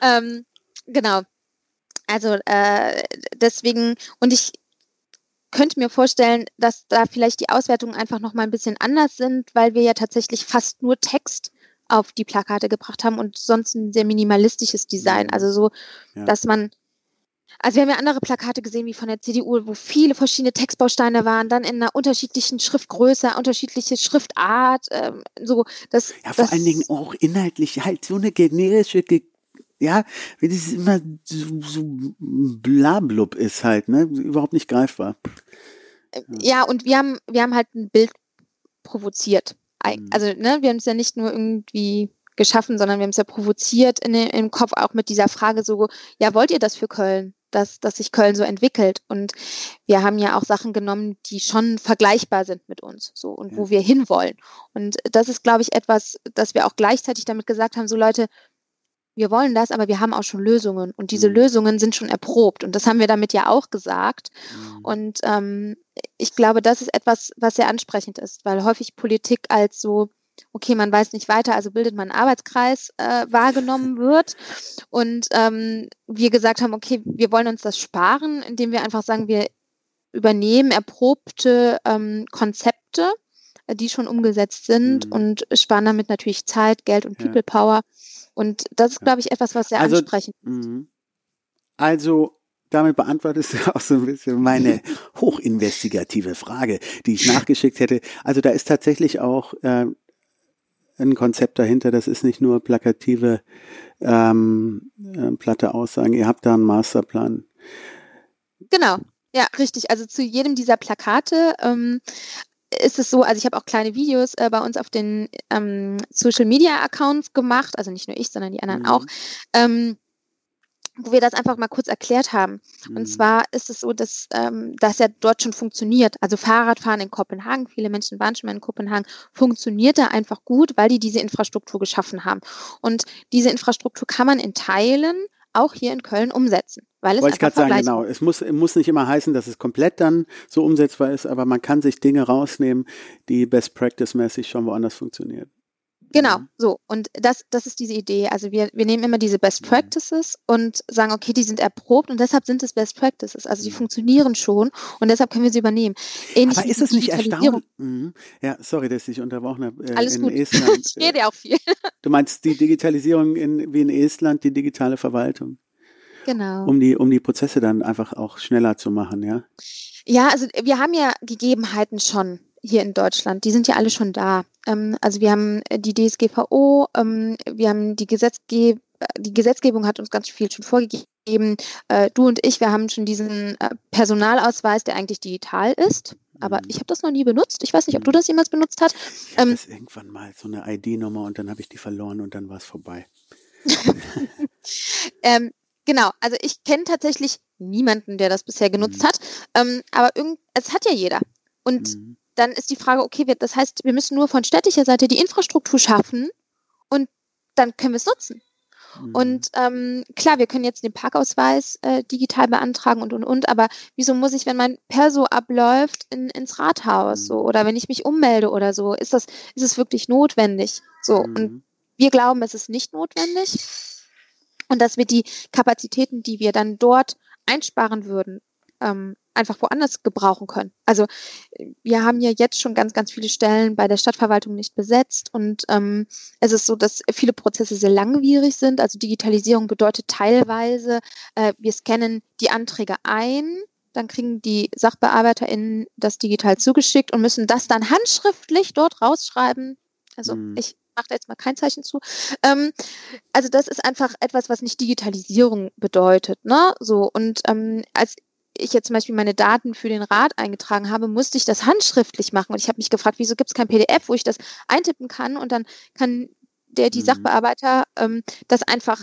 ähm, Genau. Also äh, deswegen, und ich könnte mir vorstellen, dass da vielleicht die Auswertungen einfach noch mal ein bisschen anders sind, weil wir ja tatsächlich fast nur Text auf die Plakate gebracht haben und sonst ein sehr minimalistisches Design. Also so, ja. dass man, also wir haben ja andere Plakate gesehen wie von der CDU, wo viele verschiedene Textbausteine waren, dann in einer unterschiedlichen Schriftgröße, unterschiedliche Schriftart, ähm, so das. Ja, vor das, allen Dingen auch inhaltlich halt so eine generische ja, wie das immer so, so blablub ist halt, ne? Überhaupt nicht greifbar. Ja, und wir haben, wir haben halt ein Bild provoziert. Mhm. Also, ne, wir haben es ja nicht nur irgendwie geschaffen, sondern wir haben es ja provoziert in, im Kopf auch mit dieser Frage so, ja, wollt ihr das für Köln? dass, dass sich Köln so entwickelt. Und wir haben ja auch Sachen genommen, die schon vergleichbar sind mit uns, so und ja. wo wir hinwollen. Und das ist, glaube ich, etwas, dass wir auch gleichzeitig damit gesagt haben, so Leute, wir wollen das, aber wir haben auch schon Lösungen und diese mhm. Lösungen sind schon erprobt und das haben wir damit ja auch gesagt. Mhm. Und ähm, ich glaube, das ist etwas, was sehr ansprechend ist, weil häufig Politik als so okay, man weiß nicht weiter, also bildet man einen Arbeitskreis äh, wahrgenommen wird. Und ähm, wir gesagt haben, okay, wir wollen uns das sparen, indem wir einfach sagen, wir übernehmen erprobte ähm, Konzepte, die schon umgesetzt sind mhm. und sparen damit natürlich Zeit, Geld und People Power. Und das ist, glaube ich, etwas, was sehr also, ansprechend ist. Mhm. Also damit beantwortest du auch so ein bisschen meine hochinvestigative Frage, die ich nachgeschickt hätte. Also da ist tatsächlich auch äh, ein Konzept dahinter. Das ist nicht nur plakative, ähm, äh, platte Aussagen. Ihr habt da einen Masterplan. Genau, ja, richtig. Also zu jedem dieser Plakate ähm, ist es so, also ich habe auch kleine Videos äh, bei uns auf den ähm, Social Media Accounts gemacht, also nicht nur ich, sondern die anderen mhm. auch. Ähm, wo wir das einfach mal kurz erklärt haben. Mhm. Und zwar ist es so, dass ähm, das ja dort schon funktioniert. Also Fahrradfahren in Kopenhagen, viele Menschen waren schon mal in Kopenhagen, funktioniert da einfach gut, weil die diese Infrastruktur geschaffen haben. Und diese Infrastruktur kann man in Teilen auch hier in Köln umsetzen. Weil es Wollte ich gerade sagen, genau. Es muss, muss nicht immer heißen, dass es komplett dann so umsetzbar ist, aber man kann sich Dinge rausnehmen, die Best Practice-mäßig schon woanders funktionieren. Genau, mhm. so. Und das, das ist diese Idee. Also wir, wir nehmen immer diese Best mhm. Practices und sagen, okay, die sind erprobt und deshalb sind es Best Practices. Also die mhm. funktionieren schon und deshalb können wir sie übernehmen. Ähnlich Aber ist es nicht erstaunlich? Mhm. Ja, sorry, dass ich unterbrochen habe. Äh, Alles in gut. Estland. ich rede auch viel. Du meinst die Digitalisierung in, wie in Estland, die digitale Verwaltung? Genau. Um die, um die Prozesse dann einfach auch schneller zu machen, ja? Ja, also wir haben ja Gegebenheiten schon hier in Deutschland. Die sind ja alle schon da. Ähm, also wir haben äh, die DSGVO, ähm, wir haben die Gesetzgebung, die Gesetzgebung hat uns ganz viel schon vorgegeben. Äh, du und ich, wir haben schon diesen äh, Personalausweis, der eigentlich digital ist. Aber mhm. ich habe das noch nie benutzt. Ich weiß nicht, ob du mhm. das jemals benutzt hast. Ich ähm, das irgendwann mal so eine ID-Nummer und dann habe ich die verloren und dann war es vorbei. ähm, genau, also ich kenne tatsächlich niemanden, der das bisher genutzt mhm. hat. Ähm, aber irgend, es hat ja jeder. Und mhm dann ist die Frage, okay, wir, das heißt, wir müssen nur von städtischer Seite die Infrastruktur schaffen und dann können wir es nutzen. Mhm. Und ähm, klar, wir können jetzt den Parkausweis äh, digital beantragen und und und, aber wieso muss ich, wenn mein Perso abläuft, in, ins Rathaus so oder wenn ich mich ummelde oder so, ist das, ist es wirklich notwendig? So, mhm. und wir glauben, es ist nicht notwendig und dass wir die Kapazitäten, die wir dann dort einsparen würden, ähm, einfach woanders gebrauchen können. Also wir haben ja jetzt schon ganz, ganz viele Stellen bei der Stadtverwaltung nicht besetzt und ähm, es ist so, dass viele Prozesse sehr langwierig sind. Also Digitalisierung bedeutet teilweise, äh, wir scannen die Anträge ein, dann kriegen die SachbearbeiterInnen das digital zugeschickt und müssen das dann handschriftlich dort rausschreiben. Also mhm. ich mache da jetzt mal kein Zeichen zu. Ähm, also das ist einfach etwas, was nicht Digitalisierung bedeutet. Ne? So und ähm, als ich jetzt zum Beispiel meine Daten für den Rat eingetragen habe, musste ich das handschriftlich machen. Und ich habe mich gefragt, wieso gibt es kein PDF, wo ich das eintippen kann und dann kann der, die mhm. Sachbearbeiter ähm, das einfach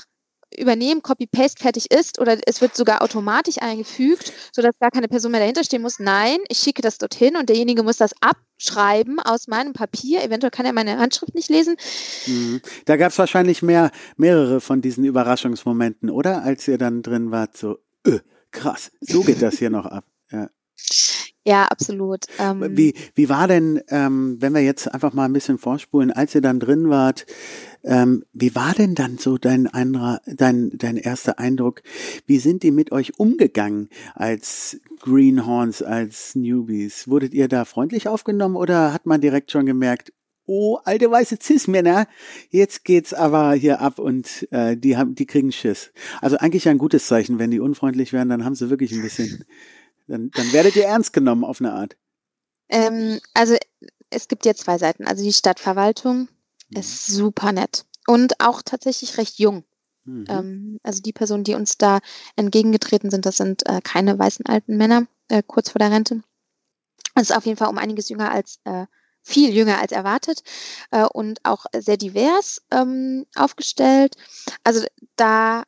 übernehmen, Copy-Paste fertig ist oder es wird sogar automatisch eingefügt, sodass gar keine Person mehr dahinter stehen muss. Nein, ich schicke das dorthin und derjenige muss das abschreiben aus meinem Papier. Eventuell kann er meine Handschrift nicht lesen. Mhm. Da gab es wahrscheinlich mehr, mehrere von diesen Überraschungsmomenten, oder? Als ihr dann drin wart, so, öh krass, so geht das hier noch ab. Ja. Ja, absolut. Ähm, wie, wie war denn, ähm, wenn wir jetzt einfach mal ein bisschen vorspulen, als ihr dann drin wart, ähm, wie war denn dann so dein, anderer, dein, dein erster Eindruck? Wie sind die mit euch umgegangen als Greenhorns, als Newbies? Wurdet ihr da freundlich aufgenommen oder hat man direkt schon gemerkt, oh, alte weiße Cis-Männer, jetzt geht's aber hier ab und äh, die haben, die kriegen Schiss. Also eigentlich ein gutes Zeichen, wenn die unfreundlich werden, dann haben sie wirklich ein bisschen, dann, dann werdet ihr ernst genommen auf eine Art. Ähm, also es gibt ja zwei Seiten. Also die Stadtverwaltung mhm. ist super nett und auch tatsächlich recht jung. Mhm. Ähm, also die Personen, die uns da entgegengetreten sind, das sind äh, keine weißen alten Männer, äh, kurz vor der Rente. Das ist auf jeden Fall um einiges jünger als äh, viel jünger als erwartet äh, und auch sehr divers ähm, aufgestellt. Also da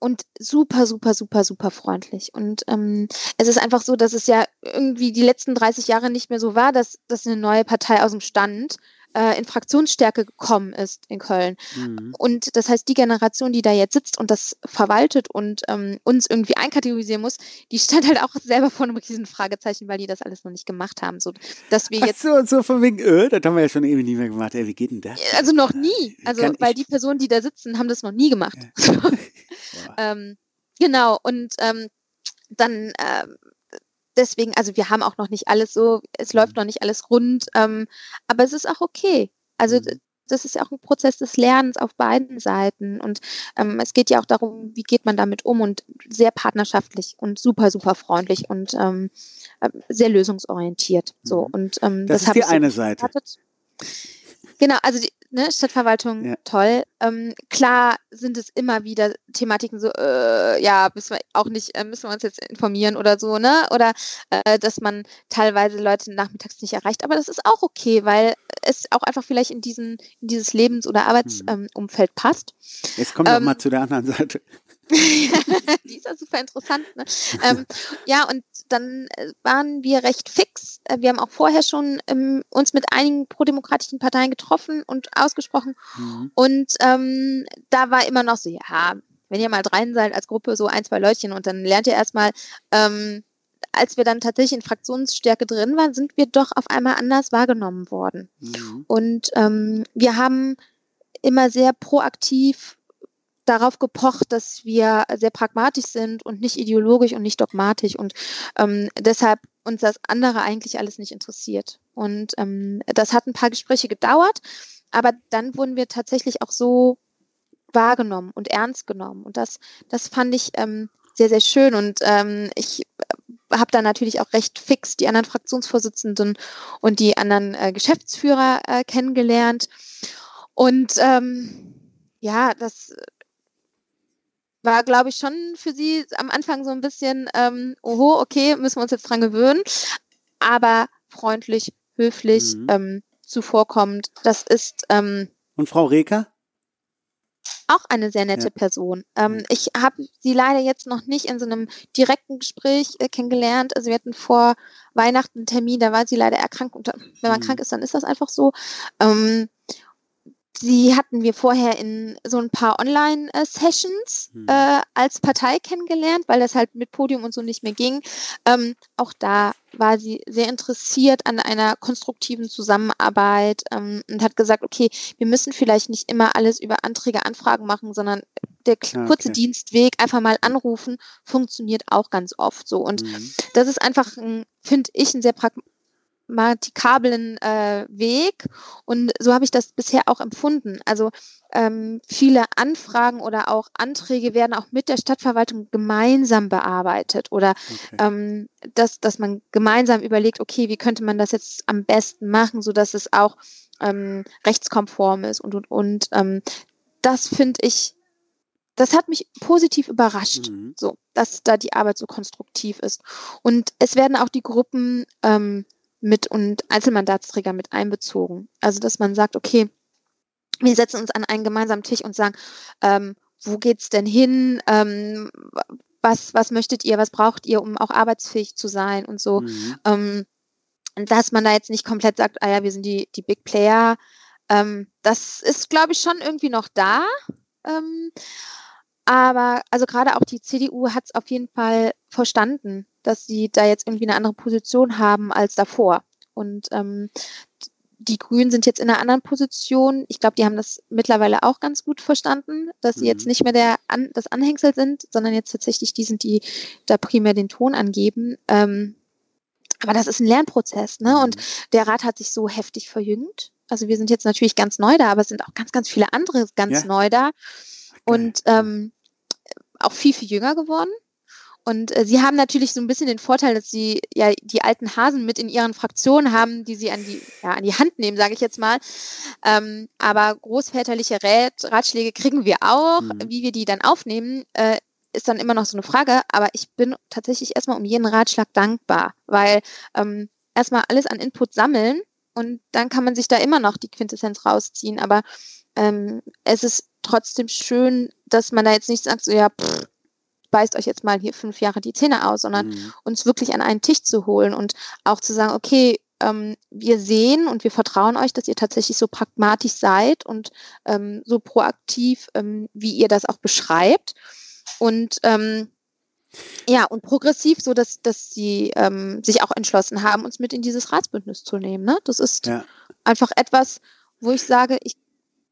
und super, super, super, super freundlich. Und ähm, es ist einfach so, dass es ja irgendwie die letzten 30 Jahre nicht mehr so war, dass, dass eine neue Partei aus dem Stand äh, in Fraktionsstärke gekommen ist in Köln. Mhm. Und das heißt, die Generation, die da jetzt sitzt und das verwaltet und ähm, uns irgendwie einkategorisieren muss, die stand halt auch selber vor einem riesen Fragezeichen, weil die das alles noch nicht gemacht haben. So, dass wir jetzt Ach so, und so von wegen, äh, das haben wir ja schon ewig nicht mehr gemacht. Ey, wie geht denn das? Also noch nie. Also, Kann weil die Personen, die da sitzen, haben das noch nie gemacht. Ja. ähm, genau, und ähm, dann ähm, deswegen, also wir haben auch noch nicht alles so, es läuft mhm. noch nicht alles rund, ähm, aber es ist auch okay. Also mhm. das ist ja auch ein Prozess des Lernens auf beiden Seiten und ähm, es geht ja auch darum, wie geht man damit um und sehr partnerschaftlich und super, super freundlich und ähm, äh, sehr lösungsorientiert. So Mhm. und ähm, Das ist die eine Seite. erwartet. Genau, also die ne, Stadtverwaltung Ja. toll. Ähm, klar sind es immer wieder Thematiken so, äh, ja, müssen wir auch nicht, äh, müssen wir uns jetzt informieren oder so, ne? Oder äh, dass man teilweise Leute nachmittags nicht erreicht. Aber das ist auch okay, weil es auch einfach vielleicht in diesen, in dieses Lebens- oder Arbeitsumfeld Mhm. ähm, passt. Jetzt kommen wir Ähm, mal zu der anderen Seite. die ist ja super interessant. Ne? Ähm, ja, und dann äh, waren wir recht fix. Äh, Wir haben auch vorher schon ähm, uns mit einigen prodemokratischen Parteien getroffen und ausgesprochen. Mhm. Und ähm, da war immer noch so, ja, wenn ihr mal rein seid als Gruppe, so ein, zwei Leutchen und dann lernt ihr erstmal, ähm, als wir dann tatsächlich in Fraktionsstärke drin waren, sind wir doch auf einmal anders wahrgenommen worden. Mhm. Und ähm, wir haben immer sehr proaktiv darauf gepocht, dass wir sehr pragmatisch sind und nicht ideologisch und nicht dogmatisch und ähm, deshalb uns das andere eigentlich alles nicht interessiert. Und ähm, das hat ein paar Gespräche gedauert, aber dann wurden wir tatsächlich auch so wahrgenommen und ernst genommen. Und das, das fand ich ähm, sehr, sehr schön. Und ähm, ich habe da natürlich auch recht fix die anderen Fraktionsvorsitzenden und die anderen äh, Geschäftsführer äh, kennengelernt. Und ähm, ja, das war, glaube ich, schon für sie am Anfang so ein bisschen, ähm, oho, okay, müssen wir uns jetzt dran gewöhnen. Aber freundlich, höflich, Mhm. ähm, zuvorkommend. Das ist ähm, Und Frau Reker? auch eine sehr nette Ja. Person. Ähm, Mhm. ich habe sie leider jetzt noch nicht in so einem direkten Gespräch äh, kennengelernt. Also wir hatten vor Weihnachten einen Termin, da war sie leider erkrankt. Und wenn man Mhm. krank ist, dann ist das einfach so. Ähm, sie hatten wir vorher in so ein paar Online-Sessions Mhm. äh, als Partei kennengelernt, weil das halt mit Podium und so nicht mehr ging. Ähm, auch da war sie sehr interessiert an einer konstruktiven Zusammenarbeit ähm, und hat gesagt, okay, wir müssen vielleicht nicht immer alles über Anträge, Anfragen machen, sondern der Ah, kurze okay. Dienstweg, einfach mal anrufen, funktioniert auch ganz oft so. Und Mhm. das ist einfach, finde ich, ein sehr pragmatikablen äh, Weg. Und so habe ich das bisher auch empfunden. Also ähm, viele Anfragen oder auch Anträge werden auch mit der Stadtverwaltung gemeinsam bearbeitet oder Okay. ähm, dass, dass man gemeinsam überlegt, okay, wie könnte man das jetzt am besten machen, so dass es auch ähm, rechtskonform ist und und und. Ähm, das finde ich, das hat mich positiv überrascht, Mhm. so, dass da die Arbeit so konstruktiv ist. Und es werden auch die Gruppen ähm, mit und Einzelmandatsträger mit einbezogen. Also dass man sagt, okay, wir setzen uns an einen gemeinsamen Tisch und sagen, ähm, wo geht's denn hin? Ähm, was, was möchtet ihr, was braucht ihr, um auch arbeitsfähig zu sein und so. Mhm. Ähm, dass man da jetzt nicht komplett sagt, ah ja, wir sind die, die Big Player. Ähm, das ist, glaube ich, schon irgendwie noch da. Ähm, aber also gerade auch die CDU hat es auf jeden Fall verstanden, dass sie da jetzt irgendwie eine andere Position haben als davor. Und ähm, die Grünen sind jetzt in einer anderen Position. Ich glaube, die haben das mittlerweile auch ganz gut verstanden, dass sie jetzt Mhm. nicht mehr der An das Anhängsel sind, sondern jetzt tatsächlich die sind, die da primär den Ton angeben. Ähm, aber das ist ein Lernprozess, ne? Und Mhm. der Rat hat sich so heftig verjüngt. Also wir sind jetzt natürlich ganz neu da, aber es sind auch ganz, ganz viele andere ganz Ja. neu da und Geil. ähm, auch viel, viel jünger geworden. Und äh, sie haben natürlich so ein bisschen den Vorteil, dass sie ja die alten Hasen mit in ihren Fraktionen haben, die sie an die, ja, an die Hand nehmen, sage ich jetzt mal. Ähm, aber großväterliche Rät, Ratschläge kriegen wir auch. Mhm. Wie wir die dann aufnehmen, äh, ist dann immer noch so eine Frage. Aber ich bin tatsächlich erstmal um jeden Ratschlag dankbar, weil ähm, erstmal alles an Input sammeln und dann kann man sich da immer noch die Quintessenz rausziehen. Aber ähm, es ist trotzdem schön, dass man da jetzt nicht sagt, so ja, pff, beißt euch jetzt mal hier fünf Jahre die Zähne aus, sondern mhm. uns wirklich an einen Tisch zu holen und auch zu sagen, okay, ähm, wir sehen und wir vertrauen euch, dass ihr tatsächlich so pragmatisch seid und ähm, so proaktiv, ähm, wie ihr das auch beschreibt. Und ähm, ja, und progressiv, so dass, dass sie ähm, sich auch entschlossen haben, uns mit in dieses Ratsbündnis zu nehmen. Ne? Das ist ja. einfach etwas, wo ich sage, ich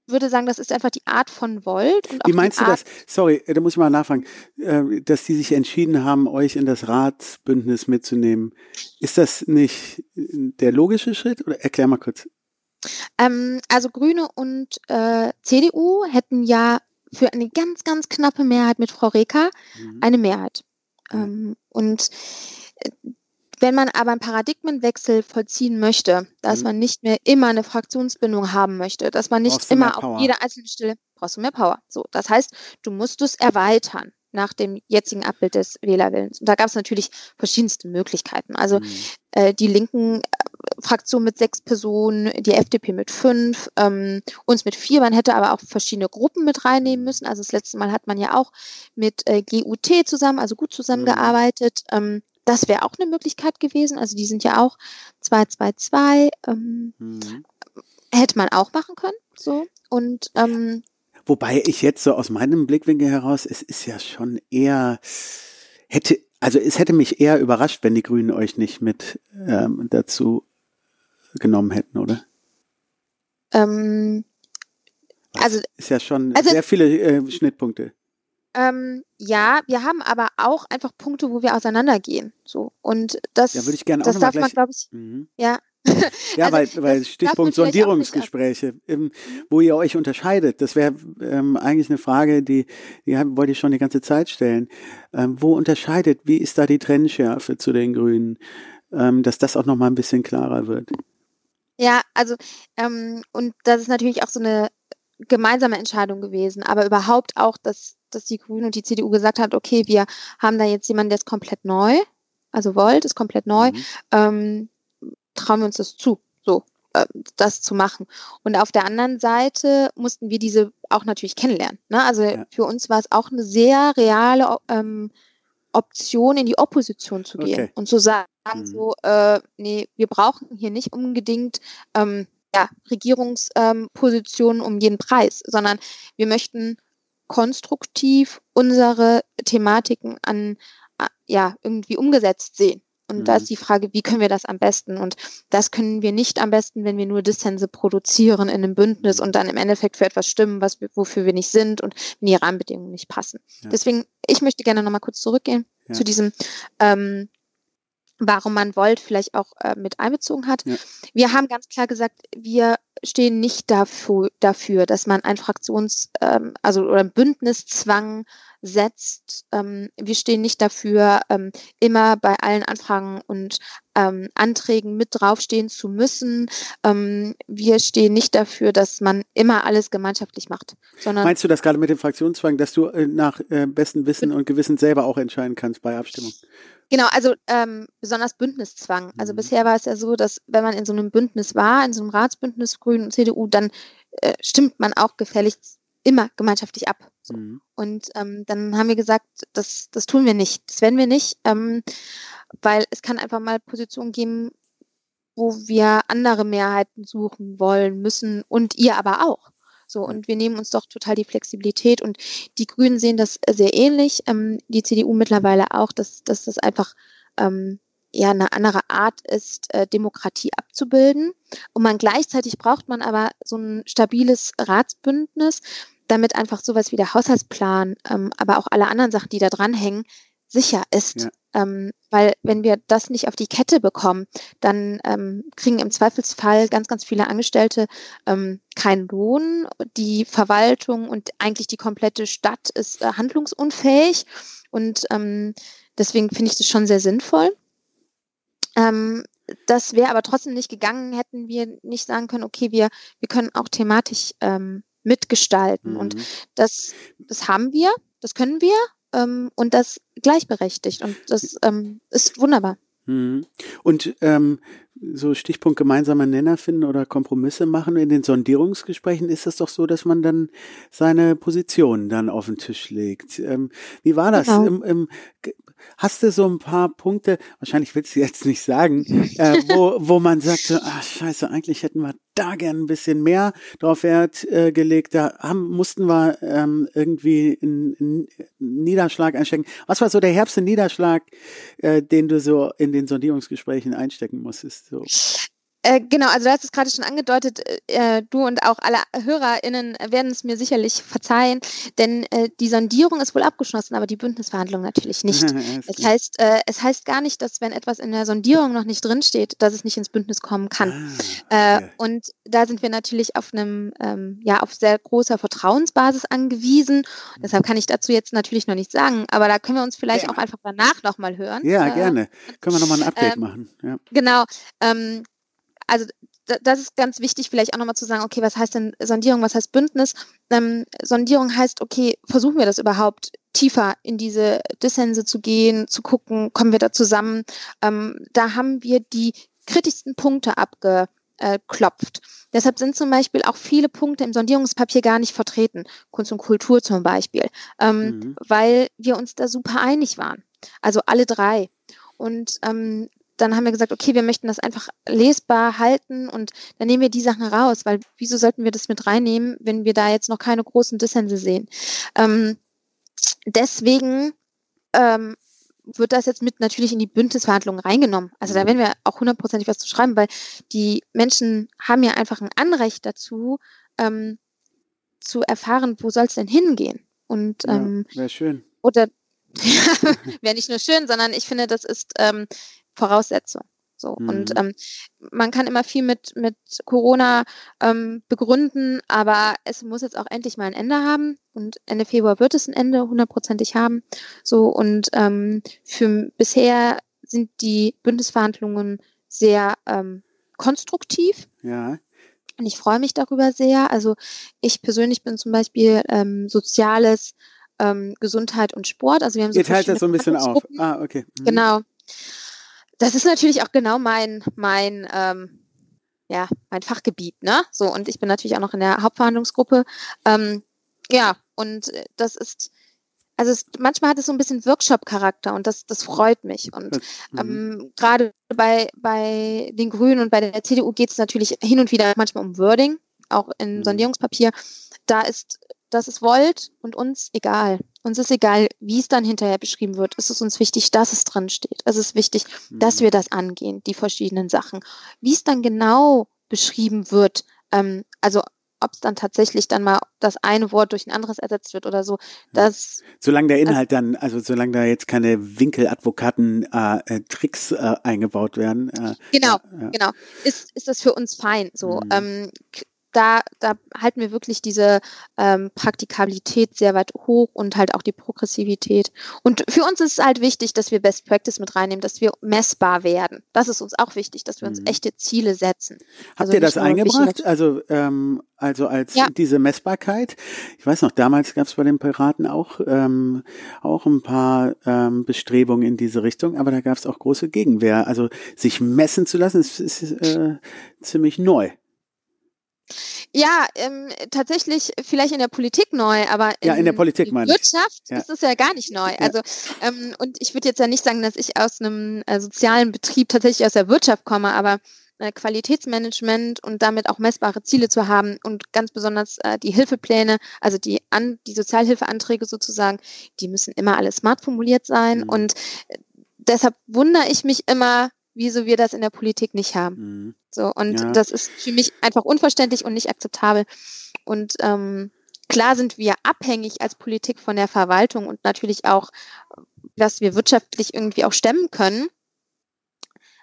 würde sagen, das ist einfach die Art von Volt. Wie meinst du Art das? Sorry, da muss ich mal nachfragen, äh, dass die sich entschieden haben, euch in das Ratsbündnis mitzunehmen. Ist das nicht der logische Schritt? Oder erklär mal kurz. Ähm, also Grüne und äh, CDU hätten ja für eine ganz, ganz knappe Mehrheit mit Frau Reker mhm. eine Mehrheit. Ähm, und äh, wenn man aber einen Paradigmenwechsel vollziehen möchte, dass mhm. man nicht mehr immer eine Fraktionsbindung haben möchte, dass man nicht immer auf jeder einzelnen Stelle, brauchst du mehr Power. So, das heißt, du musst es erweitern nach dem jetzigen Abbild des Wählerwillens. Und da gab es natürlich verschiedenste Möglichkeiten. Also mhm. äh, die linken äh, Fraktion mit sechs Personen, die FDP mit fünf, ähm, uns mit vier. Man hätte aber auch verschiedene Gruppen mit reinnehmen müssen. Also das letzte Mal hat man ja auch mit äh, GUT zusammen, also gut zusammengearbeitet. Mhm. Ähm, das wäre auch eine Möglichkeit gewesen. Also die sind ja auch 222. Ähm, mhm. Hätte man auch machen können. So. Und ähm, Wobei ich jetzt so aus meinem Blickwinkel heraus, es ist ja schon eher, hätte, also es hätte mich eher überrascht, wenn die Grünen euch nicht mit ähm, dazu genommen hätten, oder? Ähm, also ist ja schon also, sehr viele äh, Schnittpunkte. Ähm, ja, wir haben aber auch einfach Punkte, wo wir auseinandergehen. So und das, ja, würde ich gerne das auch darf man, glaube ich, mhm. ja. ja, also, weil, weil Stichpunkt Sondierungsgespräche, ähm, wo ihr euch unterscheidet, das wäre ähm, eigentlich eine Frage, die, die wollte ich schon die ganze Zeit stellen. Ähm, wo unterscheidet, wie ist da die Trennschärfe zu den Grünen, ähm, dass das auch nochmal ein bisschen klarer wird? Ja, also ähm, und das ist natürlich auch so eine gemeinsame Entscheidung gewesen, aber überhaupt auch, dass, dass die Grünen und die CDU gesagt hat, okay, wir haben da jetzt jemanden, der ist komplett neu, also Volt ist komplett neu, mhm. ähm, trauen wir uns das zu, so äh, das zu machen. Und auf der anderen Seite mussten wir diese auch natürlich kennenlernen. Ne? Also ja. für uns war es auch eine sehr reale ähm, Option, in die Opposition zu gehen okay. und zu sagen, mhm. so, äh, nee, wir brauchen hier nicht unbedingt ähm, ja, Regierungspositionen ähm, um jeden Preis, sondern wir möchten konstruktiv unsere Thematiken an ja irgendwie umgesetzt sehen. Und mhm. da ist die Frage, wie können wir das am besten? Und das können wir nicht am besten, wenn wir nur Dissense produzieren in einem Bündnis und dann im Endeffekt für etwas stimmen, was wir, wofür wir nicht sind und wenn die Rahmenbedingungen nicht passen. Ja. Deswegen, ich möchte gerne nochmal kurz zurückgehen ja. zu diesem ähm, warum man Volt vielleicht auch äh, mit einbezogen hat. Ja. Wir haben ganz klar gesagt, wir stehen nicht dafür, dafür dass man ein Fraktions-, ähm, also oder ein Bündniszwang setzt. Ähm, wir stehen nicht dafür, ähm, immer bei allen Anfragen und ähm, Anträgen mit draufstehen zu müssen. Ähm, wir stehen nicht dafür, dass man immer alles gemeinschaftlich macht. Sondern Meinst du das gerade mit dem Fraktionszwang, dass du äh, nach äh, bestem Wissen und Gewissen selber auch entscheiden kannst bei Abstimmung? Genau, also ähm, besonders Bündniszwang. Also mhm. bisher war es ja so, dass wenn man in so einem Bündnis war, in so einem Ratsbündnis Grünen und CDU, dann äh, stimmt man auch gefälligst immer gemeinschaftlich ab. So. Mhm. Und ähm, dann haben wir gesagt, das, das tun wir nicht. Das werden wir nicht, ähm, weil es kann einfach mal Positionen geben, wo wir andere Mehrheiten suchen wollen, müssen und ihr aber auch. So, und wir nehmen uns doch total die Flexibilität und die Grünen sehen das sehr ähnlich, ähm, die CDU mittlerweile auch, dass, dass das einfach ähm, ja eine andere Art ist, äh, Demokratie abzubilden. Und man gleichzeitig braucht man aber so ein stabiles Ratsbündnis, damit einfach sowas wie der Haushaltsplan, ähm, aber auch alle anderen Sachen, die da dranhängen, sicher ist. Ja. Ähm, weil wenn wir das nicht auf die Kette bekommen, dann ähm, kriegen im Zweifelsfall ganz, ganz viele Angestellte ähm, keinen Lohn. Die Verwaltung und eigentlich die komplette Stadt ist äh, handlungsunfähig. Und ähm, deswegen finde ich das schon sehr sinnvoll. Ähm, das wäre aber trotzdem nicht gegangen, hätten wir nicht sagen können, okay, wir, wir können auch thematisch ähm, mitgestalten. Mhm. Und das, das haben wir, das können wir ähm, und das gleichberechtigt. Und das ähm, ist wunderbar. Mhm. Und ähm, so Stichpunkt gemeinsamer Nenner finden oder Kompromisse machen. In den Sondierungsgesprächen ist es doch so, dass man dann seine Position dann auf den Tisch legt. Ähm, wie war das? Genau. Im, im, hast du so ein paar Punkte, wahrscheinlich willst du jetzt nicht sagen, äh, wo, wo man sagte, ach scheiße, eigentlich hätten wir da gern ein bisschen mehr drauf Wert äh, gelegt. Da haben, mussten wir ähm, irgendwie einen, einen Niederschlag einstecken. Was war so der herbste Niederschlag, äh, den du so in den Sondierungsgesprächen einstecken musstest? So. Äh, genau, also du hast es gerade schon angedeutet, äh, du und auch alle HörerInnen werden es mir sicherlich verzeihen, denn äh, die Sondierung ist wohl abgeschlossen, aber die Bündnisverhandlung natürlich nicht. es heißt, äh, es heißt gar nicht, dass wenn etwas in der Sondierung noch nicht drinsteht, dass es nicht ins Bündnis kommen kann. Ah, okay. Äh, und da sind wir natürlich auf einem, ähm, ja, auf sehr großer Vertrauensbasis angewiesen. Mhm. Deshalb kann ich dazu jetzt natürlich noch nichts sagen, aber da können wir uns vielleicht ja. auch einfach danach nochmal hören. Ja, äh, gerne. Können wir nochmal ein Update machen. Ja. Genau. Ähm, also das ist ganz wichtig, vielleicht auch nochmal zu sagen, okay, was heißt denn Sondierung, was heißt Bündnis? Ähm, Sondierung heißt, okay, versuchen wir das überhaupt tiefer in diese Dissense zu gehen, zu gucken, kommen wir da zusammen? Ähm, da haben wir die kritischsten Punkte abgeklopft. Deshalb sind zum Beispiel auch viele Punkte im Sondierungspapier gar nicht vertreten. Kunst und Kultur zum Beispiel, ähm, mhm. weil wir uns da super einig waren. Also alle drei. Und ähm, dann haben wir gesagt, okay, wir möchten das einfach lesbar halten und dann nehmen wir die Sachen raus, weil wieso sollten wir das mit reinnehmen, wenn wir da jetzt noch keine großen Dissense sehen? Ähm, deswegen ähm, wird das jetzt mit natürlich in die Bündnisverhandlungen reingenommen. Also da mhm. werden wir auch hundertprozentig was zu schreiben, weil die Menschen haben ja einfach ein Anrecht dazu, ähm, zu erfahren, wo soll es denn hingehen? Und ähm, ja, wäre schön. Oder wäre nicht nur schön, sondern ich finde, das ist ähm, Voraussetzung. So. Mhm. Und ähm, man kann immer viel mit, mit Corona ähm, begründen, aber es muss jetzt auch endlich mal ein Ende haben. Und Ende Februar wird es ein Ende hundertprozentig haben. So, und ähm, für bisher sind die Bündnisverhandlungen sehr ähm, konstruktiv. Ja. Und ich freue mich darüber sehr. Also ich persönlich bin zum Beispiel ähm, Soziales, ähm, Gesundheit und Sport. Also wir haben so Ihr teilt das so ein bisschen auf. Ah, okay. Mhm. Genau das ist natürlich auch genau mein, mein, ähm, ja, mein Fachgebiet, ne? So, und ich bin natürlich auch noch in der Hauptverhandlungsgruppe. Ähm, ja, und das ist, also es, manchmal hat es so ein bisschen Workshop-Charakter und das, das freut mich. Und mhm. ähm, gerade bei, bei den Grünen und bei der CDU geht es natürlich hin und wieder manchmal um Wording, auch in mhm. Sondierungspapier. Da ist das ist wollt und uns egal. Uns ist egal, wie es dann hinterher beschrieben wird. Es ist uns wichtig, dass es drin steht. Es ist wichtig, mhm. dass wir das angehen, die verschiedenen Sachen. Wie es dann genau beschrieben wird, ähm, also ob es dann tatsächlich dann mal das eine Wort durch ein anderes ersetzt wird oder so. Das, solange der Inhalt dann, also solange da jetzt keine Winkeladvokaten äh, äh, äh, eingebaut werden. Äh, genau, ja. genau. Ist, ist das für uns fein. So mhm. ähm, da, da halten wir wirklich diese ähm, Praktikabilität sehr weit hoch und halt auch die Progressivität. Und für uns ist es halt wichtig, dass wir Best Practice mit reinnehmen, dass wir messbar werden. Das ist uns auch wichtig, dass wir uns mhm. echte Ziele setzen. Habt also ihr das eingebracht? Also, ähm, also als ja. diese Messbarkeit? Ich weiß noch, damals gab es bei den Piraten auch, ähm, auch ein paar ähm, Bestrebungen in diese Richtung, aber da gab es auch große Gegenwehr. Also sich messen zu lassen, ist, ist äh, ziemlich neu. Ja, ähm, tatsächlich vielleicht in der Politik neu, aber in, ja, in der Politik meine Wirtschaft ja. ist es ja gar nicht neu. Ja. Also ähm, und ich würde jetzt ja nicht sagen, dass ich aus einem äh, sozialen Betrieb tatsächlich aus der Wirtschaft komme, aber äh, Qualitätsmanagement und damit auch messbare Ziele zu haben und ganz besonders äh, die Hilfepläne, also die an die Sozialhilfeanträge sozusagen, die müssen immer alle smart formuliert sein mhm. und äh, deshalb wundere ich mich immer, wieso wir das in der Politik nicht haben. Mhm. So, und ja. das ist für mich einfach unverständlich und nicht akzeptabel. Und ähm, klar sind wir abhängig als Politik von der Verwaltung und natürlich auch, dass wir wirtschaftlich irgendwie auch stemmen können.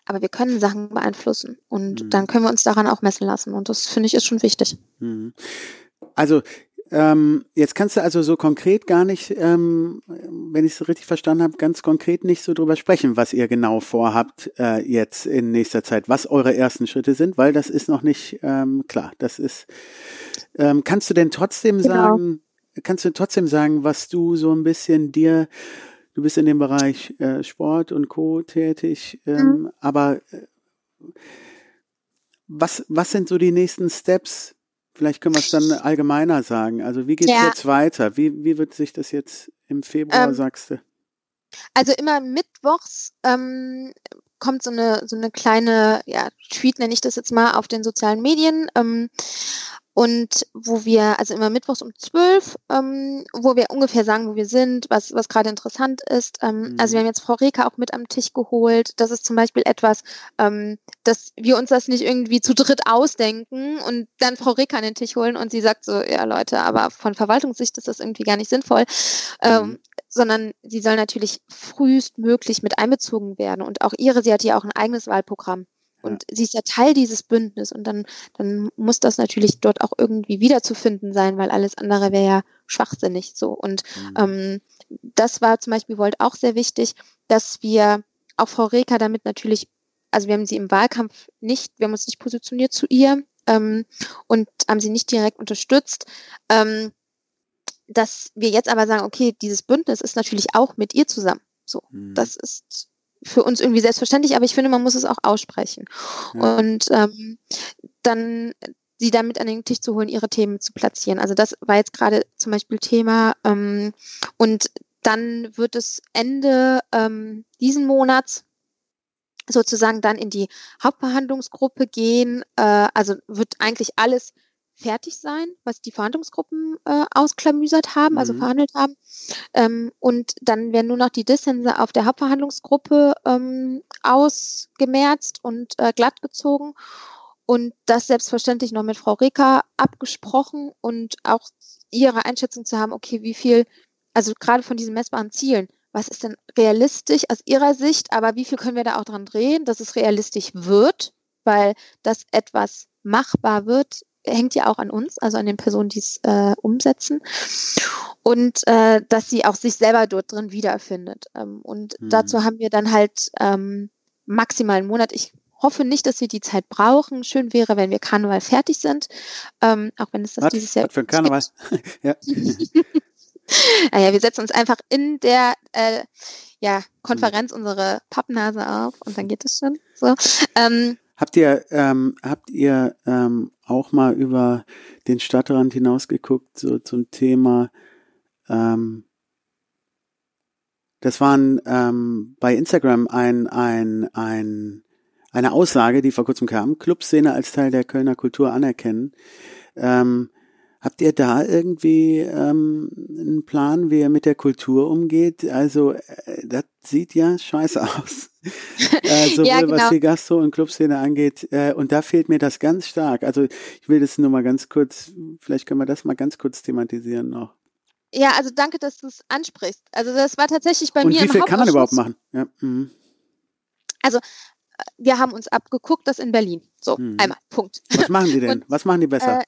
Aber wir können Sachen beeinflussen und mhm. dann können wir uns daran auch messen lassen. Und das finde ich ist schon wichtig. Mhm. Also ähm, jetzt kannst du also so konkret gar nicht, ähm, wenn ich es richtig verstanden habe, ganz konkret nicht so drüber sprechen, was ihr genau vorhabt äh, jetzt in nächster Zeit, was eure ersten Schritte sind, weil das ist noch nicht ähm, klar. Das ist. Ähm, kannst du denn trotzdem genau. sagen, kannst du trotzdem sagen, was du so ein bisschen dir, du bist in dem Bereich äh, Sport und Co. tätig, ähm, mhm. aber äh, was, was sind so die nächsten Steps? Vielleicht können wir es dann allgemeiner sagen. Also wie geht's ja. jetzt weiter? Wie, wie wird sich das jetzt im Februar, ähm, sagst du? Also immer mittwochs ähm, kommt so eine, so eine kleine, ja, Tweet nenne ich das jetzt mal, auf den sozialen Medien. Ähm, und wo wir, also immer mittwochs um zwölf, ähm, wo wir ungefähr sagen, wo wir sind, was, was gerade interessant ist. Ähm, mhm. Also wir haben jetzt Frau Reka auch mit am Tisch geholt. Das ist zum Beispiel etwas, ähm, dass wir uns das nicht irgendwie zu dritt ausdenken und dann Frau Reka an den Tisch holen und sie sagt so, ja Leute, aber von Verwaltungssicht ist das irgendwie gar nicht sinnvoll. Ähm, mhm. sondern sie soll natürlich frühestmöglich mit einbezogen werden. Und auch ihre, sie hat ja auch ein eigenes Wahlprogramm. Und ja. sie ist ja Teil dieses Bündnisses und dann, dann muss das natürlich dort auch irgendwie wiederzufinden sein, weil alles andere wäre ja schwachsinnig so. Und mhm. ähm, das war zum Beispiel Volt auch sehr wichtig, dass wir auch Frau Reker damit natürlich, also wir haben sie im Wahlkampf nicht, wir haben uns nicht positioniert zu ihr ähm, und haben sie nicht direkt unterstützt. Ähm, dass wir jetzt aber sagen, okay, dieses Bündnis ist natürlich auch mit ihr zusammen. So, mhm. das ist für uns irgendwie selbstverständlich, aber ich finde, man muss es auch aussprechen. Ja. Und ähm, dann sie damit an den Tisch zu holen, ihre Themen zu platzieren. Also das war jetzt gerade zum Beispiel Thema. Ähm, und dann wird es Ende ähm, diesen Monats sozusagen dann in die Hauptverhandlungsgruppe gehen. Äh, also wird eigentlich alles fertig sein, was die Verhandlungsgruppen äh, ausklamüsert haben, also mhm. also verhandelt haben. Ähm, und dann werden nur noch die Dissense auf der Hauptverhandlungsgruppe ähm, ausgemerzt und äh, glattgezogen. Und das selbstverständlich noch mit Frau Reker abgesprochen und auch ihre Einschätzung zu haben, okay, wie viel, also gerade von diesen messbaren Zielen, was ist denn realistisch aus ihrer Sicht, aber wie viel können wir da auch dran drehen, dass es realistisch wird, weil das etwas machbar wird, hängt ja auch an uns, also an den Personen, die es äh, umsetzen. Und äh, dass sie auch sich selber dort drin wiederfindet. Ähm, und mhm. dazu haben wir dann halt ähm, maximal einen Monat. Ich hoffe nicht, dass wir die Zeit brauchen. Schön wäre, wenn wir Karneval fertig sind. Ähm, auch wenn es das was, dieses Jahr. Was für ein Karneval? ja. naja, wir setzen uns einfach in der äh, ja, Konferenz mhm. unsere Pappnase auf und dann geht es schon. So. Ähm, Habt ihr, ähm, habt ihr ähm, auch mal über den Stadtrand hinausgeguckt, so zum Thema, ähm, das waren ähm, bei Instagram ein, ein, ein, eine Aussage, die vor kurzem kam, Clubszene als Teil der Kölner Kultur anerkennen. Ähm, Habt ihr da irgendwie ähm, einen Plan, wie ihr mit der Kultur umgeht? Also, äh, das sieht ja scheiße aus. äh, sowohl ja, genau. was die Gastro- und Clubszene angeht. Äh, und da fehlt mir das ganz stark. Also, ich will das nur mal ganz kurz, vielleicht können wir das mal ganz kurz thematisieren noch. Ja, also danke, dass du es ansprichst. Also, das war tatsächlich bei und mir. Wie viel kann man überhaupt machen? Ja. Mhm. Also, äh, wir haben uns abgeguckt, das in Berlin. So, mhm. einmal, Punkt. Was machen die denn? Und, was machen die besser? Äh,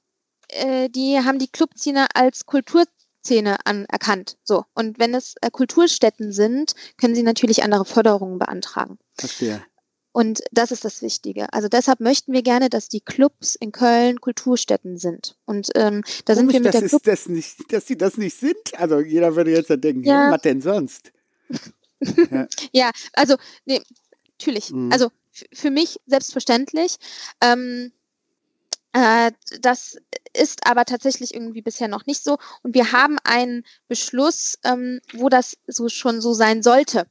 äh, die haben die Clubszene als Kulturszene anerkannt. So. Und wenn es äh, Kulturstätten sind, können sie natürlich andere Förderungen beantragen. Verstehe. Und das ist das Wichtige. Also deshalb möchten wir gerne, dass die Clubs in Köln Kulturstätten sind. Und ähm, da Komisch, sind wir mit das der Club das nicht, dass sie das nicht sind. Also jeder würde jetzt denken, ja. was denn sonst? ja. ja, also nee, natürlich. Mhm. Also für mich selbstverständlich. Ähm, äh, das ist aber tatsächlich irgendwie bisher noch nicht so. Und wir haben einen Beschluss, ähm, wo das so schon so sein sollte.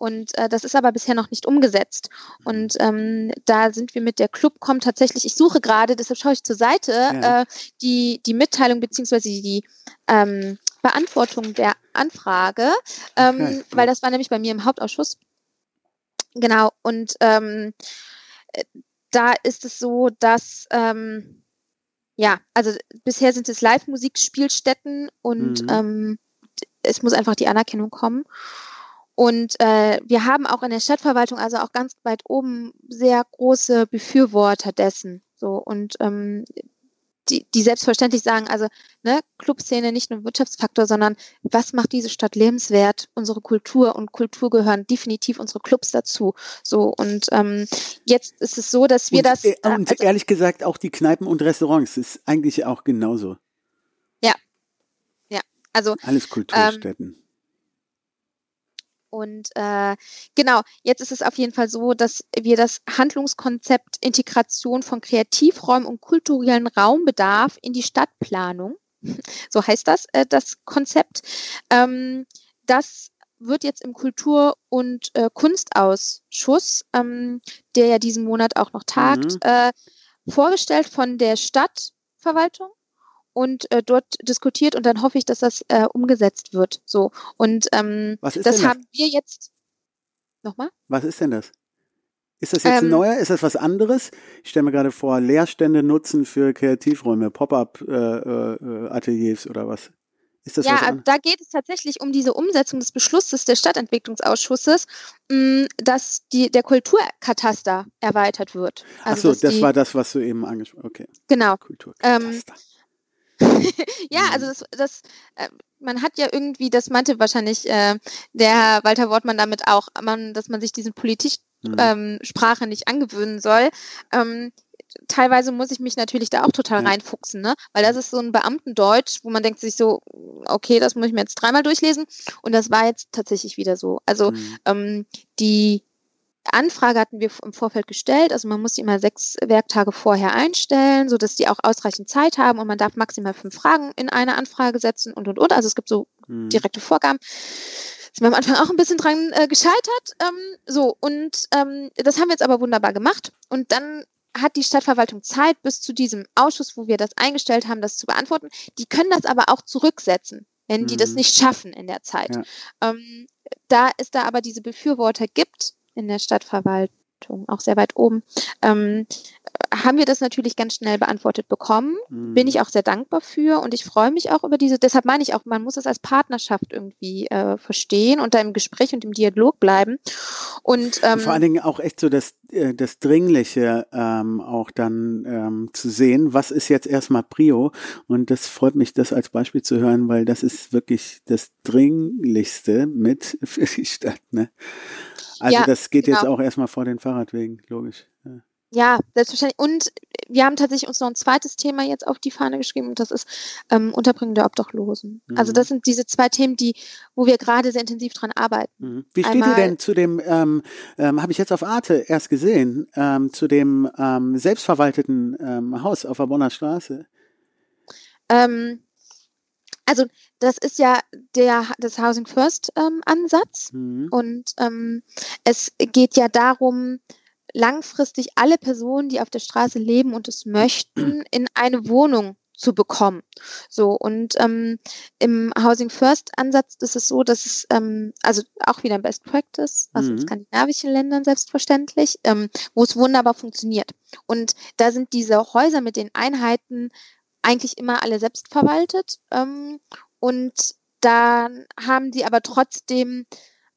Und äh, das ist aber bisher noch nicht umgesetzt. Und ähm, da sind wir mit der Clubcom tatsächlich, ich suche gerade, deshalb schaue ich zur Seite, ja. äh, die, die Mitteilung beziehungsweise die ähm, Beantwortung der Anfrage, ähm, okay. weil das war nämlich bei mir im Hauptausschuss. Genau, und ähm, da ist es so, dass ähm, ja, also bisher sind es Live-Musikspielstätten und mhm. ähm, es muss einfach die Anerkennung kommen. Und äh, wir haben auch in der Stadtverwaltung, also auch ganz weit oben, sehr große Befürworter dessen. So und ähm, die, die selbstverständlich sagen, also ne, Clubszene nicht nur Wirtschaftsfaktor, sondern was macht diese Stadt lebenswert, unsere Kultur und Kultur gehören definitiv unsere Clubs dazu. So und ähm, jetzt ist es so, dass wir und, das. Äh, und also, ehrlich gesagt auch die Kneipen und Restaurants ist eigentlich auch genauso. Ja, ja, also alles Kulturstätten. Ähm, Und äh, genau, jetzt ist es auf jeden Fall so, dass wir das Handlungskonzept Integration von Kreativräumen und kulturellen Raumbedarf in die Stadtplanung, so heißt das, äh, das Konzept, ähm, das wird jetzt im Kultur- und äh, Kunstausschuss, ähm, der ja diesen Monat auch noch tagt, mhm. äh, vorgestellt von der Stadtverwaltung und äh, dort diskutiert und dann hoffe ich, dass das äh, umgesetzt wird. So und ähm, Was ist das denn haben wir jetzt. Nochmal? Was ist denn das? Ist das jetzt ähm, ein neuer? Ist das was anderes? Ich stelle mir gerade vor, Leerstände nutzen für Kreativräume, Pop-up-Ateliers äh, äh, oder was? Ist das ja, da geht es tatsächlich um diese Umsetzung des Beschlusses des Stadtentwicklungsausschusses, mh, dass die, der Kulturkataster erweitert wird. Also, Ach so, das die, war das, was du eben angesprochen hast. Okay. Genau. Kulturkataster. Ähm, ja, mhm. also das, das äh, man hat ja irgendwie, das meinte wahrscheinlich äh, der Walter Wortmann damit auch, man, dass man sich diesen Politik-Sprache mhm. ähm, nicht angewöhnen soll. Ähm, teilweise muss ich mich natürlich da auch total reinfuchsen, ne? Weil das ist so ein Beamtendeutsch, wo man denkt sich so, okay, das muss ich mir jetzt dreimal durchlesen. Und das war jetzt tatsächlich wieder so. Also mhm. ähm, die Anfrage hatten wir im Vorfeld gestellt. Also man muss die immer sechs Werktage vorher einstellen, so dass die auch ausreichend Zeit haben und man darf maximal fünf Fragen in eine Anfrage setzen und und und. Also es gibt so mhm. direkte Vorgaben. Sind wir am Anfang auch ein bisschen dran äh, gescheitert. Ähm, so, und ähm, das haben wir jetzt aber wunderbar gemacht. Und dann hat die Stadtverwaltung Zeit bis zu diesem Ausschuss, wo wir das eingestellt haben, das zu beantworten. Die können das aber auch zurücksetzen, wenn die das mhm. nicht schaffen in der Zeit. Ja. Ähm, da es da aber diese Befürworter gibt, in der Stadtverwaltung, auch sehr weit oben, ähm, haben wir das natürlich ganz schnell beantwortet bekommen. Mhm. Bin ich auch sehr dankbar für und ich freue mich auch über diese, deshalb meine ich auch, man muss es als Partnerschaft irgendwie äh, verstehen und da im Gespräch und im Dialog bleiben. Und, ähm, vor allen Dingen auch echt so das, äh, das Dringliche ähm, auch dann ähm, zu sehen, was ist jetzt erstmal Prio und das freut mich, das als Beispiel zu hören, weil das ist wirklich das Dringlichste mit für die Stadt. Ne? Also ja, das geht genau. jetzt auch erstmal vor den Fahrradwegen, logisch. Ja. ja. selbstverständlich. Und wir haben tatsächlich uns noch ein zweites Thema jetzt auf die Fahne geschrieben und das ist ähm, Unterbringung der Obdachlosen. Also mhm. Also das sind diese zwei Themen, die, wo wir gerade sehr intensiv dran arbeiten. Mhm. Wie steht Einmal, ihr denn zu dem, ähm, ähm, habe ich jetzt auf Arte erst gesehen, ähm, zu dem ähm, selbstverwalteten ähm, Haus auf der Bonner Straße? Ähm, also das ist ja der das Housing First ähm, Ansatz mhm. und ähm, es geht ja darum, langfristig alle Personen, die auf der Straße leben und es möchten, in eine Wohnung zu bekommen. So und ähm, im Housing First Ansatz ist es so, dass es ähm, also auch wieder Best Practice, also mhm. in skandinavischen Ländern selbstverständlich, ähm, wo es wunderbar funktioniert. Und da sind diese Häuser mit den Einheiten eigentlich immer alle selbst verwaltet. Ähm, und dann haben die aber trotzdem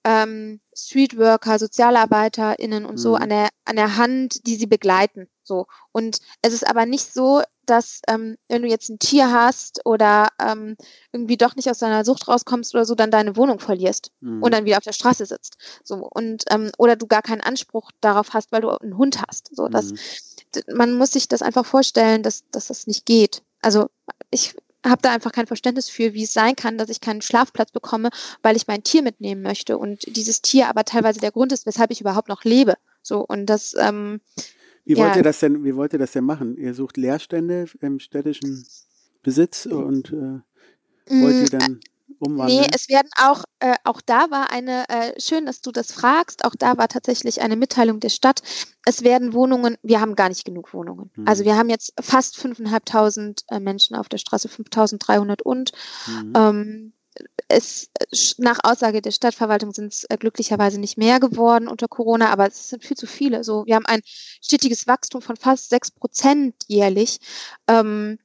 ähm, Streetworker, SozialarbeiterInnen und mhm. so an der, an der Hand, die sie begleiten. So. Und es ist aber nicht so, dass ähm, wenn du jetzt ein Tier hast oder ähm, irgendwie doch nicht aus deiner Sucht rauskommst oder so, dann deine Wohnung verlierst mhm. und dann wieder auf der Straße sitzt. So und ähm, oder du gar keinen Anspruch darauf hast, weil du einen Hund hast. So, mhm. man muss sich das einfach vorstellen, dass, dass das nicht geht. Also ich habe da einfach kein Verständnis für, wie es sein kann, dass ich keinen Schlafplatz bekomme, weil ich mein Tier mitnehmen möchte und dieses Tier aber teilweise der Grund ist, weshalb ich überhaupt noch lebe. So und das. Ähm, wie ja. wollt ihr das denn? Wie wollt ihr das denn machen? Ihr sucht Leerstände im städtischen Besitz und äh, wollt ihr mm, dann umwandeln? Nee, es werden auch, äh, auch da war eine, äh, schön, dass du das fragst, auch da war tatsächlich eine Mitteilung der Stadt. Es werden Wohnungen, wir haben gar nicht genug Wohnungen. Mhm. Also wir haben jetzt fast 5.500 äh, Menschen auf der Straße, 5.300 und mhm. ähm, es, nach Aussage der Stadtverwaltung sind es äh, glücklicherweise nicht mehr geworden unter Corona, aber es sind viel zu viele. So, wir haben ein stetiges Wachstum von fast sechs Prozent jährlich. Ähm,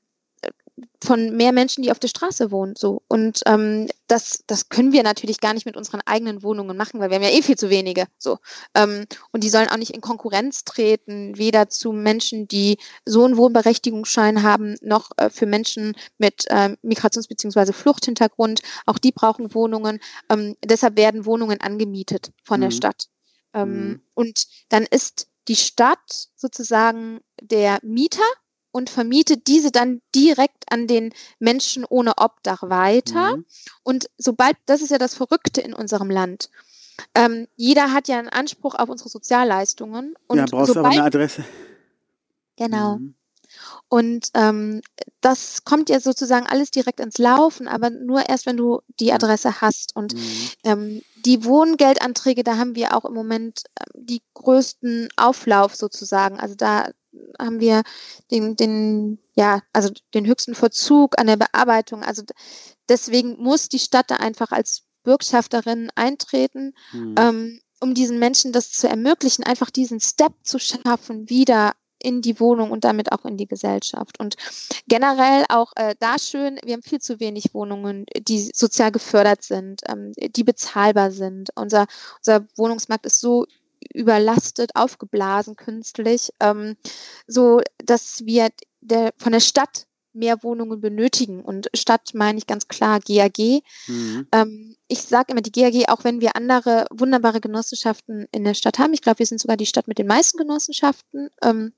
von mehr Menschen, die auf der Straße wohnen. So. Und ähm, das, das können wir natürlich gar nicht mit unseren eigenen Wohnungen machen, weil wir haben ja eh viel zu wenige. So. Ähm, und die sollen auch nicht in Konkurrenz treten, weder zu Menschen, die so einen Wohnberechtigungsschein haben, noch äh, für Menschen mit äh, Migrations- bzw. Fluchthintergrund. Auch die brauchen Wohnungen. Ähm, deshalb werden Wohnungen angemietet von mhm. der Stadt. Ähm, mhm. Und dann ist die Stadt sozusagen der Mieter und vermietet diese dann direkt an den Menschen ohne Obdach weiter. Mhm. Und sobald, das ist ja das Verrückte in unserem Land, ähm, jeder hat ja einen Anspruch auf unsere Sozialleistungen. Und ja, brauchst du aber eine Adresse. Genau. Mhm. Und ähm, das kommt ja sozusagen alles direkt ins Laufen, aber nur erst, wenn du die Adresse hast. Und mhm. ähm, die Wohngeldanträge, da haben wir auch im Moment äh, die größten Auflauf sozusagen. Also da haben wir den, den, ja, also den höchsten Verzug an der Bearbeitung. Also deswegen muss die Stadt da einfach als Bürgschafterin eintreten, mhm. ähm, um diesen Menschen das zu ermöglichen, einfach diesen Step zu schaffen, wieder in die Wohnung und damit auch in die Gesellschaft. Und generell auch äh, da schön, wir haben viel zu wenig Wohnungen, die sozial gefördert sind, ähm, die bezahlbar sind. Unser, unser Wohnungsmarkt ist so überlastet, aufgeblasen künstlich, ähm, so dass wir der, von der Stadt mehr Wohnungen benötigen. Und Stadt meine ich ganz klar GAG. Mhm. Ähm, ich sage immer die GAG, auch wenn wir andere wunderbare Genossenschaften in der Stadt haben. Ich glaube, wir sind sogar die Stadt mit den meisten Genossenschaften. Ähm,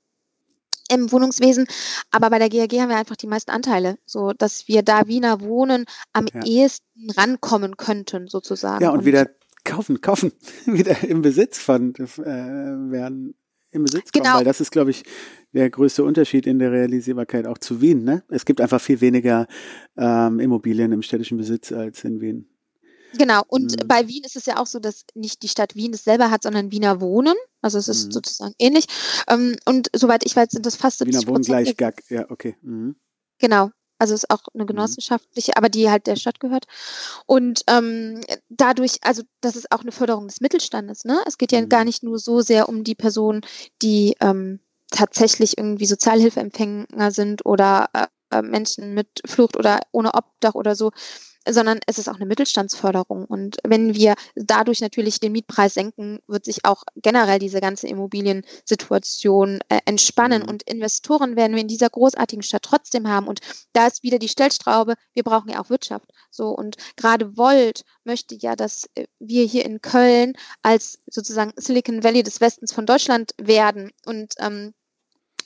im Wohnungswesen, aber bei der GAG haben wir einfach die meisten Anteile, so dass wir da Wiener Wohnen am ja. ehesten rankommen könnten, sozusagen. Ja, und, und wieder kaufen, kaufen, wieder im Besitz von äh, werden im Besitz kommen, genau. weil das ist, glaube ich, der größte Unterschied in der Realisierbarkeit auch zu Wien. Ne? Es gibt einfach viel weniger ähm, Immobilien im städtischen Besitz als in Wien. Genau, und mhm. bei Wien ist es ja auch so, dass nicht die Stadt Wien es selber hat, sondern Wiener Wohnen. Also es ist mhm. sozusagen ähnlich. Ähm, und soweit ich weiß, sind das fast 70 Wiener Wohnen gleich GAG, ja, okay. Mhm. Genau. Also es ist auch eine mhm. genossenschaftliche, aber die halt der Stadt gehört. Und ähm, dadurch, also das ist auch eine Förderung des Mittelstandes. Ne? Es geht ja mhm. gar nicht nur so sehr um die Personen, die ähm, tatsächlich irgendwie Sozialhilfeempfänger sind oder äh, Menschen mit Flucht oder ohne Obdach oder so, sondern es ist auch eine Mittelstandsförderung. Und wenn wir dadurch natürlich den Mietpreis senken, wird sich auch generell diese ganze Immobiliensituation äh, entspannen. Mhm. Und Investoren werden wir in dieser großartigen Stadt trotzdem haben. Und da ist wieder die Stellstraube, wir brauchen ja auch Wirtschaft. So, und gerade Volt möchte ja, dass äh, wir hier in Köln als sozusagen Silicon Valley des Westens von Deutschland werden. Und ähm,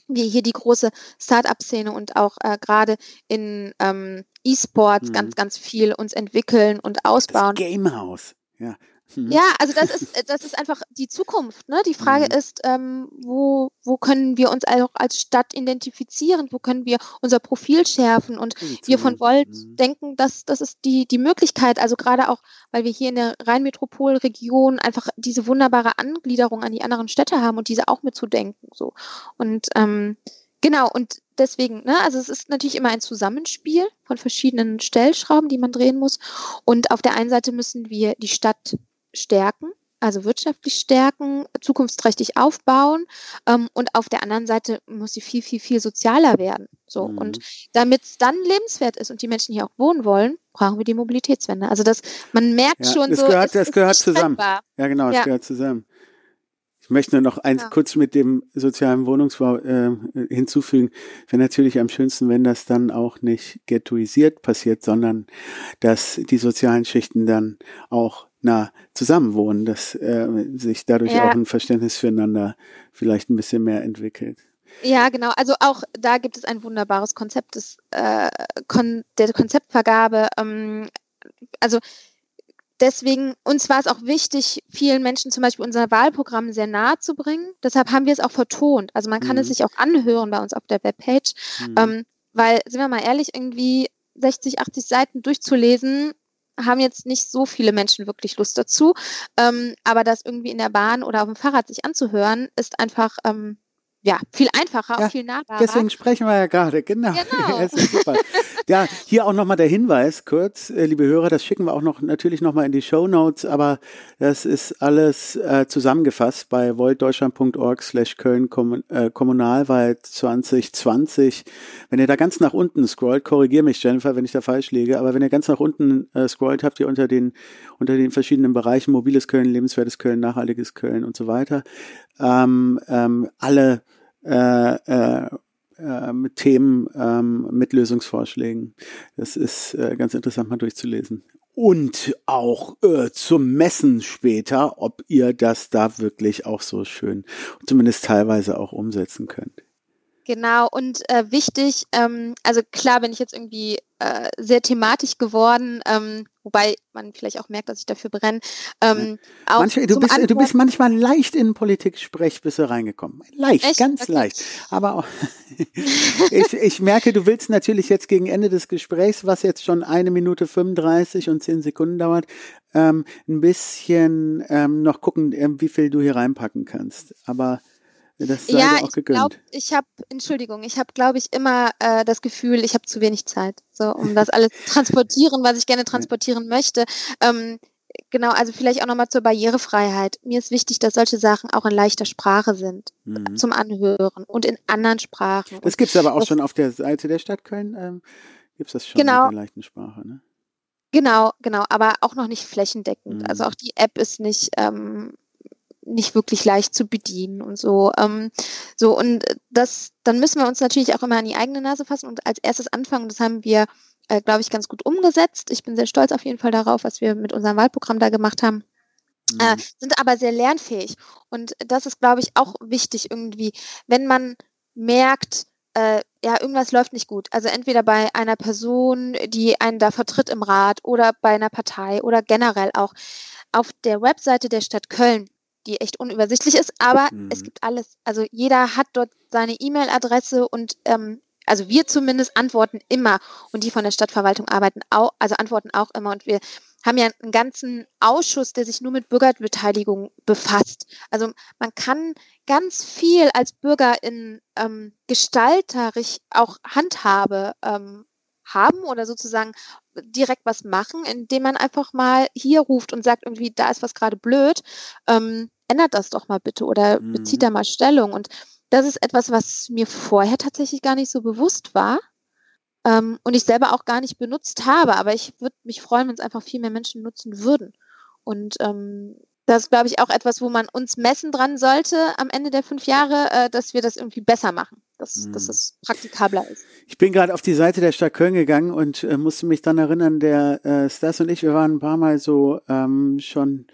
wir hier die große Start-up-Szene und auch äh, gerade in ähm, E-Sports mhm. ganz, ganz viel uns entwickeln und ausbauen. Das Gamehouse, ja. Mhm. Ja, also das ist, das ist einfach die Zukunft. Ne? Die Frage mhm. ist, ähm, wo, wo können wir uns auch als Stadt identifizieren? Wo können wir unser Profil schärfen? Und wir von Volt mhm. denken, dass das ist die, die Möglichkeit, also gerade auch, weil wir hier in der Rhein-Metropol-Region einfach diese wunderbare Angliederung an die anderen Städte haben und diese auch mitzudenken. So. Und ähm, genau, und deswegen, ne, also es ist natürlich immer ein Zusammenspiel von verschiedenen Stellschrauben, die man drehen muss. Und auf der einen Seite müssen wir die Stadt stärken, also wirtschaftlich stärken, zukunftsträchtig aufbauen. Ähm, und auf der anderen Seite muss sie viel, viel, viel sozialer werden. So. Mhm. Und damit es dann lebenswert ist und die Menschen hier auch wohnen wollen, brauchen wir die Mobilitätswende. Also das, man merkt ja, schon das so. Gehört, das gehört zusammen. Ja, genau, es ja. gehört zusammen. Ich möchte nur noch eins ja. kurz mit dem sozialen Wohnungsbau äh, hinzufügen. Wäre natürlich am schönsten, wenn das dann auch nicht ghettoisiert passiert, sondern dass die sozialen Schichten dann auch nah zusammenwohnen, dass äh, sich dadurch ja. auch ein Verständnis füreinander vielleicht ein bisschen mehr entwickelt. Ja, genau. Also auch da gibt es ein wunderbares Konzept des, äh, Kon der Konzeptvergabe. Ähm, also deswegen, uns war es auch wichtig, vielen Menschen zum Beispiel unser Wahlprogramm sehr nahe zu bringen. Deshalb haben wir es auch vertont. Also man kann mhm. es sich auch anhören bei uns auf der Webpage. Mhm. Ähm, weil, sind wir mal ehrlich, irgendwie 60, 80 Seiten durchzulesen, haben jetzt nicht so viele Menschen wirklich Lust dazu. Ähm, aber das irgendwie in der Bahn oder auf dem Fahrrad sich anzuhören, ist einfach ähm, ja, viel einfacher, ja, viel nahbarer. Deswegen sprechen wir ja gerade, genau. genau. ja, ja, hier auch nochmal der Hinweis, kurz, äh, liebe Hörer, das schicken wir auch noch natürlich nochmal in die Show Notes, aber das ist alles äh, zusammengefasst bei voltdeutschland.org slash Köln äh, Kommunalwahl 2020. Wenn ihr da ganz nach unten scrollt, korrigier mich Jennifer, wenn ich da falsch liege, aber wenn ihr ganz nach unten äh, scrollt, habt ihr unter den, unter den verschiedenen Bereichen mobiles Köln, lebenswertes Köln, nachhaltiges Köln und so weiter, ähm, ähm, alle äh, äh, äh, mit Themen, ähm, mit Lösungsvorschlägen. Das ist äh, ganz interessant mal durchzulesen. Und auch äh, zum Messen später, ob ihr das da wirklich auch so schön, zumindest teilweise auch umsetzen könnt. Genau, und äh, wichtig, ähm, also klar, wenn ich jetzt irgendwie äh, sehr thematisch geworden, ähm, wobei man vielleicht auch merkt, dass ich dafür brenne. Ähm, ja. Manchmal, du, bist, du bist manchmal leicht in Politik-Sprech bist du reingekommen. Leicht, Echt? ganz okay. leicht. Aber auch, ich, ich merke, du willst natürlich jetzt gegen Ende des Gesprächs, was jetzt schon eine Minute 35 und zehn Sekunden dauert, ähm, ein bisschen ähm, noch gucken, ähm, wie viel du hier reinpacken kannst. Aber das sei ja, auch ich glaube, ich habe, Entschuldigung, ich habe, glaube ich, immer äh, das Gefühl, ich habe zu wenig Zeit, so um das alles zu transportieren, was ich gerne transportieren möchte. Ähm, genau, also vielleicht auch nochmal zur Barrierefreiheit. Mir ist wichtig, dass solche Sachen auch in leichter Sprache sind, mhm. zum Anhören und in anderen Sprachen. Das gibt es aber auch das, schon auf der Seite der Stadt Köln, ähm, gibt es das schon genau, mit der leichten Sprache, ne? Genau, genau, aber auch noch nicht flächendeckend. Mhm. Also auch die App ist nicht ähm, nicht wirklich leicht zu bedienen und so. Ähm, so und das, dann müssen wir uns natürlich auch immer an die eigene Nase fassen und als erstes anfangen. Das haben wir, äh, glaube ich, ganz gut umgesetzt. Ich bin sehr stolz auf jeden Fall darauf, was wir mit unserem Wahlprogramm da gemacht haben. Mhm. Äh, sind aber sehr lernfähig und das ist, glaube ich, auch wichtig irgendwie, wenn man merkt, äh, ja, irgendwas läuft nicht gut. Also entweder bei einer Person, die einen da vertritt im Rat oder bei einer Partei oder generell auch auf der Webseite der Stadt Köln die echt unübersichtlich ist, aber mhm. es gibt alles. Also jeder hat dort seine E-Mail-Adresse und ähm, also wir zumindest antworten immer und die von der Stadtverwaltung arbeiten auch, also antworten auch immer und wir haben ja einen ganzen Ausschuss, der sich nur mit Bürgerbeteiligung befasst. Also man kann ganz viel als Bürger in ähm, gestalterisch auch Handhabe ähm, haben oder sozusagen direkt was machen, indem man einfach mal hier ruft und sagt irgendwie, da ist was gerade blöd. Ähm, ändert das doch mal bitte oder mhm. bezieht da mal Stellung. Und das ist etwas, was mir vorher tatsächlich gar nicht so bewusst war ähm, und ich selber auch gar nicht benutzt habe. Aber ich würde mich freuen, wenn es einfach viel mehr Menschen nutzen würden. Und ähm, das ist, glaube ich, auch etwas, wo man uns messen dran sollte am Ende der fünf Jahre, äh, dass wir das irgendwie besser machen, dass, mhm. dass es praktikabler ist. Ich bin gerade auf die Seite der Stadt Köln gegangen und äh, musste mich dann erinnern, der äh, Stas und ich, wir waren ein paar Mal so ähm, schon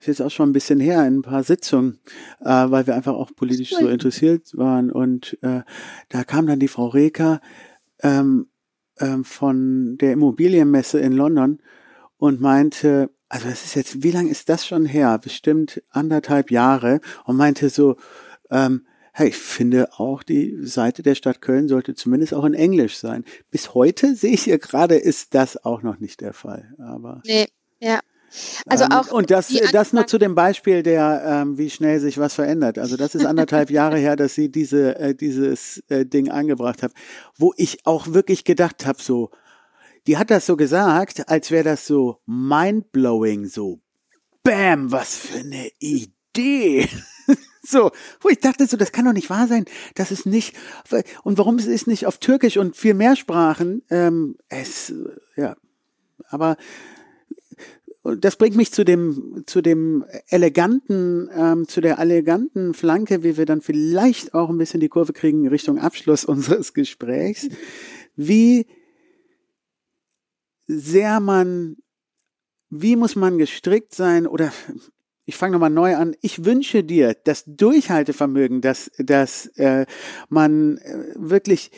ist jetzt auch schon ein bisschen her, in ein paar Sitzungen, äh, weil wir einfach auch politisch so interessiert waren. Und äh, da kam dann die Frau Reker ähm, ähm, von der Immobilienmesse in London und meinte, also das ist jetzt, wie lange ist das schon her? Bestimmt anderthalb Jahre und meinte so, ähm, hey, ich finde auch die Seite der Stadt Köln sollte zumindest auch in Englisch sein. Bis heute sehe ich hier gerade, ist das auch noch nicht der Fall. Aber nee, ja. Also ähm, auch und das, das nur zu dem Beispiel der, ähm, wie schnell sich was verändert. Also das ist anderthalb Jahre her, dass sie diese äh, dieses äh, Ding angebracht hat, wo ich auch wirklich gedacht habe, so, die hat das so gesagt, als wäre das so mindblowing, so, bam, was für eine Idee. so, wo ich dachte so, das kann doch nicht wahr sein, das ist nicht, und warum es ist nicht auf Türkisch und viel mehr Sprachen, ähm, es, ja, aber das bringt mich zu dem, zu dem eleganten, ähm, zu der eleganten Flanke, wie wir dann vielleicht auch ein bisschen die Kurve kriegen Richtung Abschluss unseres Gesprächs. Wie sehr man, wie muss man gestrickt sein oder ich fange nochmal neu an. Ich wünsche dir das Durchhaltevermögen, dass, dass äh, man äh, wirklich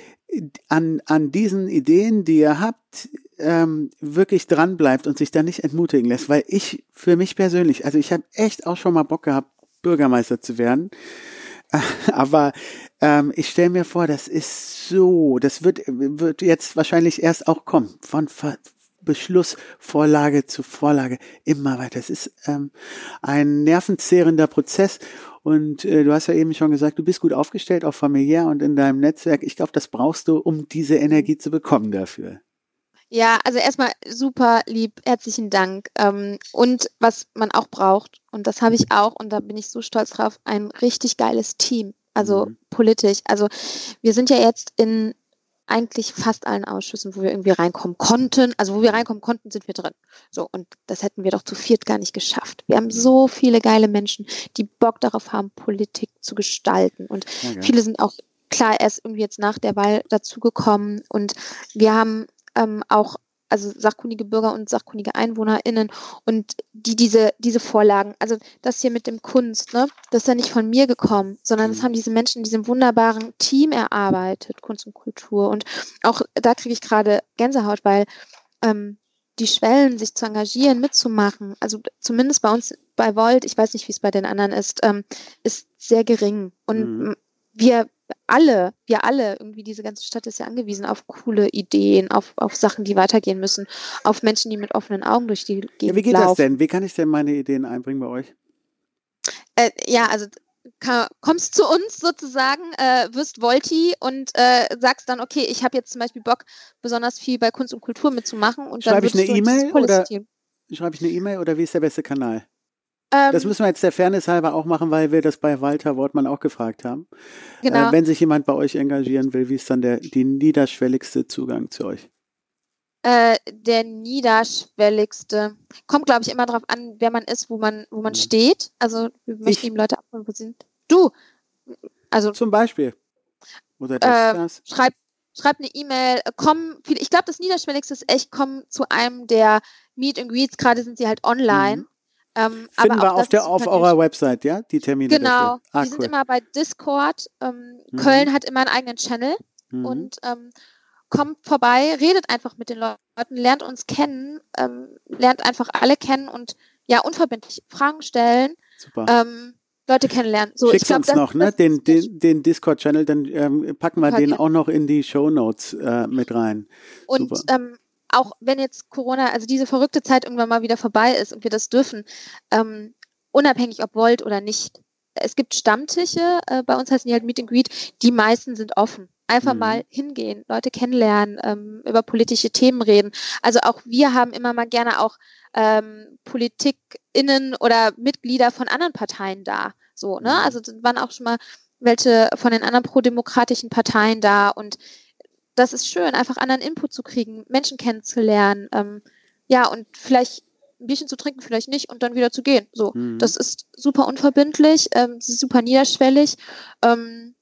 an, an diesen Ideen, die ihr habt, ähm, wirklich dran bleibt und sich da nicht entmutigen lässt, weil ich für mich persönlich, also ich habe echt auch schon mal Bock gehabt, Bürgermeister zu werden, aber ähm, ich stelle mir vor, das ist so, das wird, wird jetzt wahrscheinlich erst auch kommen, von Beschlussvorlage zu Vorlage immer weiter. Es ist ähm, ein nervenzehrender Prozess und äh, du hast ja eben schon gesagt, du bist gut aufgestellt, auch familiär und in deinem Netzwerk. Ich glaube, das brauchst du, um diese Energie zu bekommen dafür. Ja, also erstmal super lieb, herzlichen Dank. Ähm, und was man auch braucht, und das habe ich auch, und da bin ich so stolz drauf, ein richtig geiles Team. Also mhm. politisch. Also wir sind ja jetzt in eigentlich fast allen Ausschüssen, wo wir irgendwie reinkommen konnten. Also wo wir reinkommen konnten, sind wir drin. So, und das hätten wir doch zu viert gar nicht geschafft. Wir haben so viele geile Menschen, die Bock darauf haben, Politik zu gestalten. Und okay. viele sind auch klar erst irgendwie jetzt nach der Wahl dazugekommen. Und wir haben ähm, auch also sachkundige Bürger und sachkundige EinwohnerInnen und die diese, diese Vorlagen, also das hier mit dem Kunst, ne, das ist ja nicht von mir gekommen, sondern das Mhm. haben diese Menschen in diesem wunderbaren Team erarbeitet, Kunst und Kultur. Und auch da kriege ich gerade Gänsehaut, weil ähm, die Schwellen, sich zu engagieren, mitzumachen, also zumindest bei uns bei Volt, ich weiß nicht, wie es bei den anderen ist, ähm, ist sehr gering. Und Mhm. wir alle, wir alle, irgendwie diese ganze Stadt ist ja angewiesen auf coole Ideen, auf, auf Sachen, die weitergehen müssen, auf Menschen, die mit offenen Augen durch die Gegend Ja, wie geht laufen. das denn? Wie kann ich denn meine Ideen einbringen bei euch? Äh, ja, also kommst zu uns sozusagen, äh, wirst Volti und äh, sagst dann, okay, ich habe jetzt zum Beispiel Bock, besonders viel bei Kunst und Kultur mitzumachen. Und dann Schreibe ich würdest eine E-Mail oder-. Schreibe ich eine E-Mail oder wie ist der beste Kanal? Ähm, Das müssen wir jetzt der Fairness halber auch machen, weil wir das bei Walter Wortmann auch gefragt haben. genau. Äh, wenn sich jemand bei euch engagieren will, wie ist dann der die niederschwelligste Zugang zu euch? Äh, der niederschwelligste. Kommt, glaube ich, immer darauf an, wer man ist, wo man, wo man Mhm. steht. Also wir möchten eben Leute abholen, wo sie sind. Du! Also Zum Beispiel. Oder das, Ähm, das. schreib, schreib eine E-Mail, äh, komm, ich glaube, das Niederschwelligste ist echt, komm zu einem der Meet and Greets, gerade sind sie halt online. Ähm, Finden wir auf, der, auf eurer Website, ja? Die Termine Genau. Ah, die sind cool. immer bei Discord. Ähm, Mhm. Köln hat immer einen eigenen Channel Mhm. und ähm, kommt vorbei, redet einfach mit den Leuten, lernt uns kennen, ähm, lernt einfach alle kennen und ja, unverbindlich Fragen stellen, Super. ähm, Leute kennenlernen. So, Schick's ich glaub, uns noch, ne? Den, den, den Discord-Channel, dann ähm, packen wir den auch noch in die Show Notes äh, mit rein. Und Super. ähm, auch wenn jetzt Corona, also diese verrückte Zeit irgendwann mal wieder vorbei ist und wir das dürfen, ähm, unabhängig ob wollt oder nicht. Es gibt Stammtische, äh, bei uns heißen die halt Meet and Greet, die meisten sind offen. Einfach Mhm. mal hingehen, Leute kennenlernen, ähm, über politische Themen reden. Also auch wir haben immer mal gerne auch ähm, PolitikerInnen oder Mitglieder von anderen Parteien da. So, ne? Mhm. Also waren auch schon mal welche von den anderen prodemokratischen Parteien da und das ist schön, einfach anderen Input zu kriegen, Menschen kennenzulernen, ähm, ja, und vielleicht ein Bierchen zu trinken, vielleicht nicht und dann wieder zu gehen. So, Mhm. das ist super unverbindlich, ähm, super niederschwellig ähm,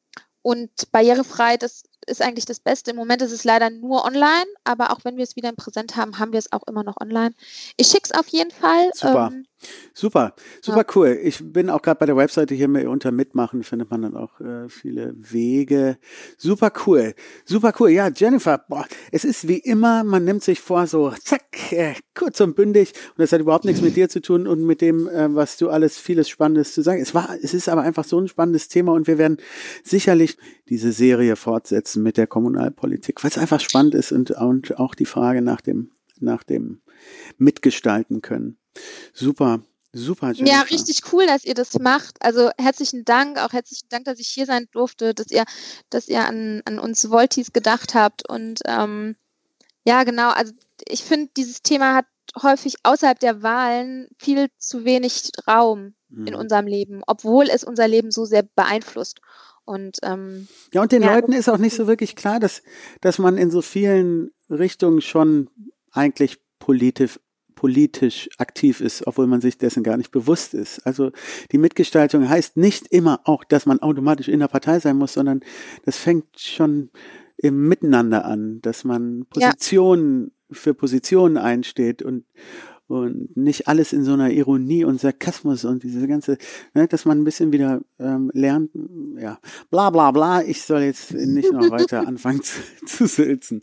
und barrierefrei, das ist eigentlich das Beste. Im Moment ist es leider nur online, aber auch wenn wir es wieder im Präsent haben, haben wir es auch immer noch online. Ich schick's auf jeden Fall. Super. Ähm, Super, super cool. Ich bin auch gerade bei der Webseite hier mit unter Mitmachen, findet man dann auch äh, viele Wege. Super cool, super cool. Ja, Jennifer, boah, es ist wie immer, man nimmt sich vor, so zack, äh, kurz und bündig. Und das hat überhaupt nichts mit dir zu tun und mit dem, äh, was du alles vieles Spannendes zu sagen. Es war, es ist aber einfach so ein spannendes Thema und wir werden sicherlich diese Serie fortsetzen mit der Kommunalpolitik, weil es einfach spannend ist und, und auch die Frage nach dem, nach dem Mitgestalten können. Super, super. Jennifer. Ja, richtig cool, dass ihr das macht. Also herzlichen Dank, auch herzlichen Dank, dass ich hier sein durfte, dass ihr, dass ihr an, an uns Voltis gedacht habt. Und ähm, ja, genau, also ich finde, dieses Thema hat häufig außerhalb der Wahlen viel zu wenig Raum in Mhm. unserem Leben, obwohl es unser Leben so sehr beeinflusst. Und ähm, Ja, und den Ja, Leuten ist auch nicht so wirklich klar, dass, dass man in so vielen Richtungen schon eigentlich politisch, politisch aktiv ist, obwohl man sich dessen gar nicht bewusst ist. Also die Mitgestaltung heißt nicht immer auch, dass man automatisch in der Partei sein muss, sondern das fängt schon im Miteinander an, dass man Ja. Positionen für Positionen einsteht und und nicht alles in so einer Ironie und Sarkasmus und diese ganze, ne, dass man ein bisschen wieder ähm, lernt, ja, bla bla bla, ich soll jetzt nicht noch weiter anfangen zu, zu sülzen.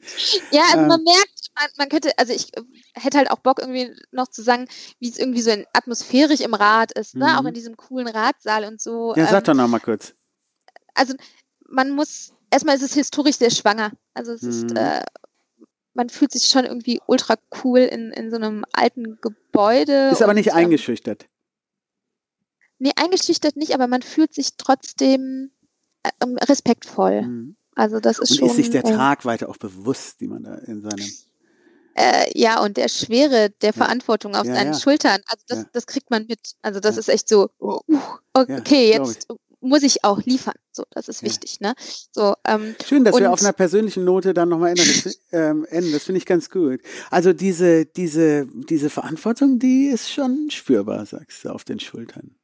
Ja, also Ähm. man merkt, man, man könnte, also ich äh, hätte halt auch Bock irgendwie noch zu sagen, wie es irgendwie so in, atmosphärisch im Rat ist, ne? Mhm. Auch in diesem coolen Ratsaal und so. Ja, sag ähm, doch noch mal kurz. also man muss, erstmal ist es historisch sehr schwanger. Also es Mhm. ist, äh, man fühlt sich schon irgendwie ultra cool in, in so einem alten Gebäude. Ist aber nicht ähm, eingeschüchtert. Nee, eingeschüchtert nicht, aber man fühlt sich trotzdem äh, ähm, respektvoll. Mhm. Also das ist Und schon. ist sich der äh, Tragweite auch bewusst, die man da in seinem Äh, ja, und der Schwere der Verantwortung auf Ja, seinen ja. Schultern, also das, Ja. das kriegt man mit. Also das Ja. ist echt so, uh, okay, jetzt muss ich auch liefern. So, das ist Ja. wichtig, ne? So, ähm, Schön, dass wir auf einer persönlichen Note dann nochmal enden. Das, ähm, enden. das finde ich ganz gut. Also diese, diese, diese Verantwortung, die ist schon spürbar, sagst du, auf den Schultern.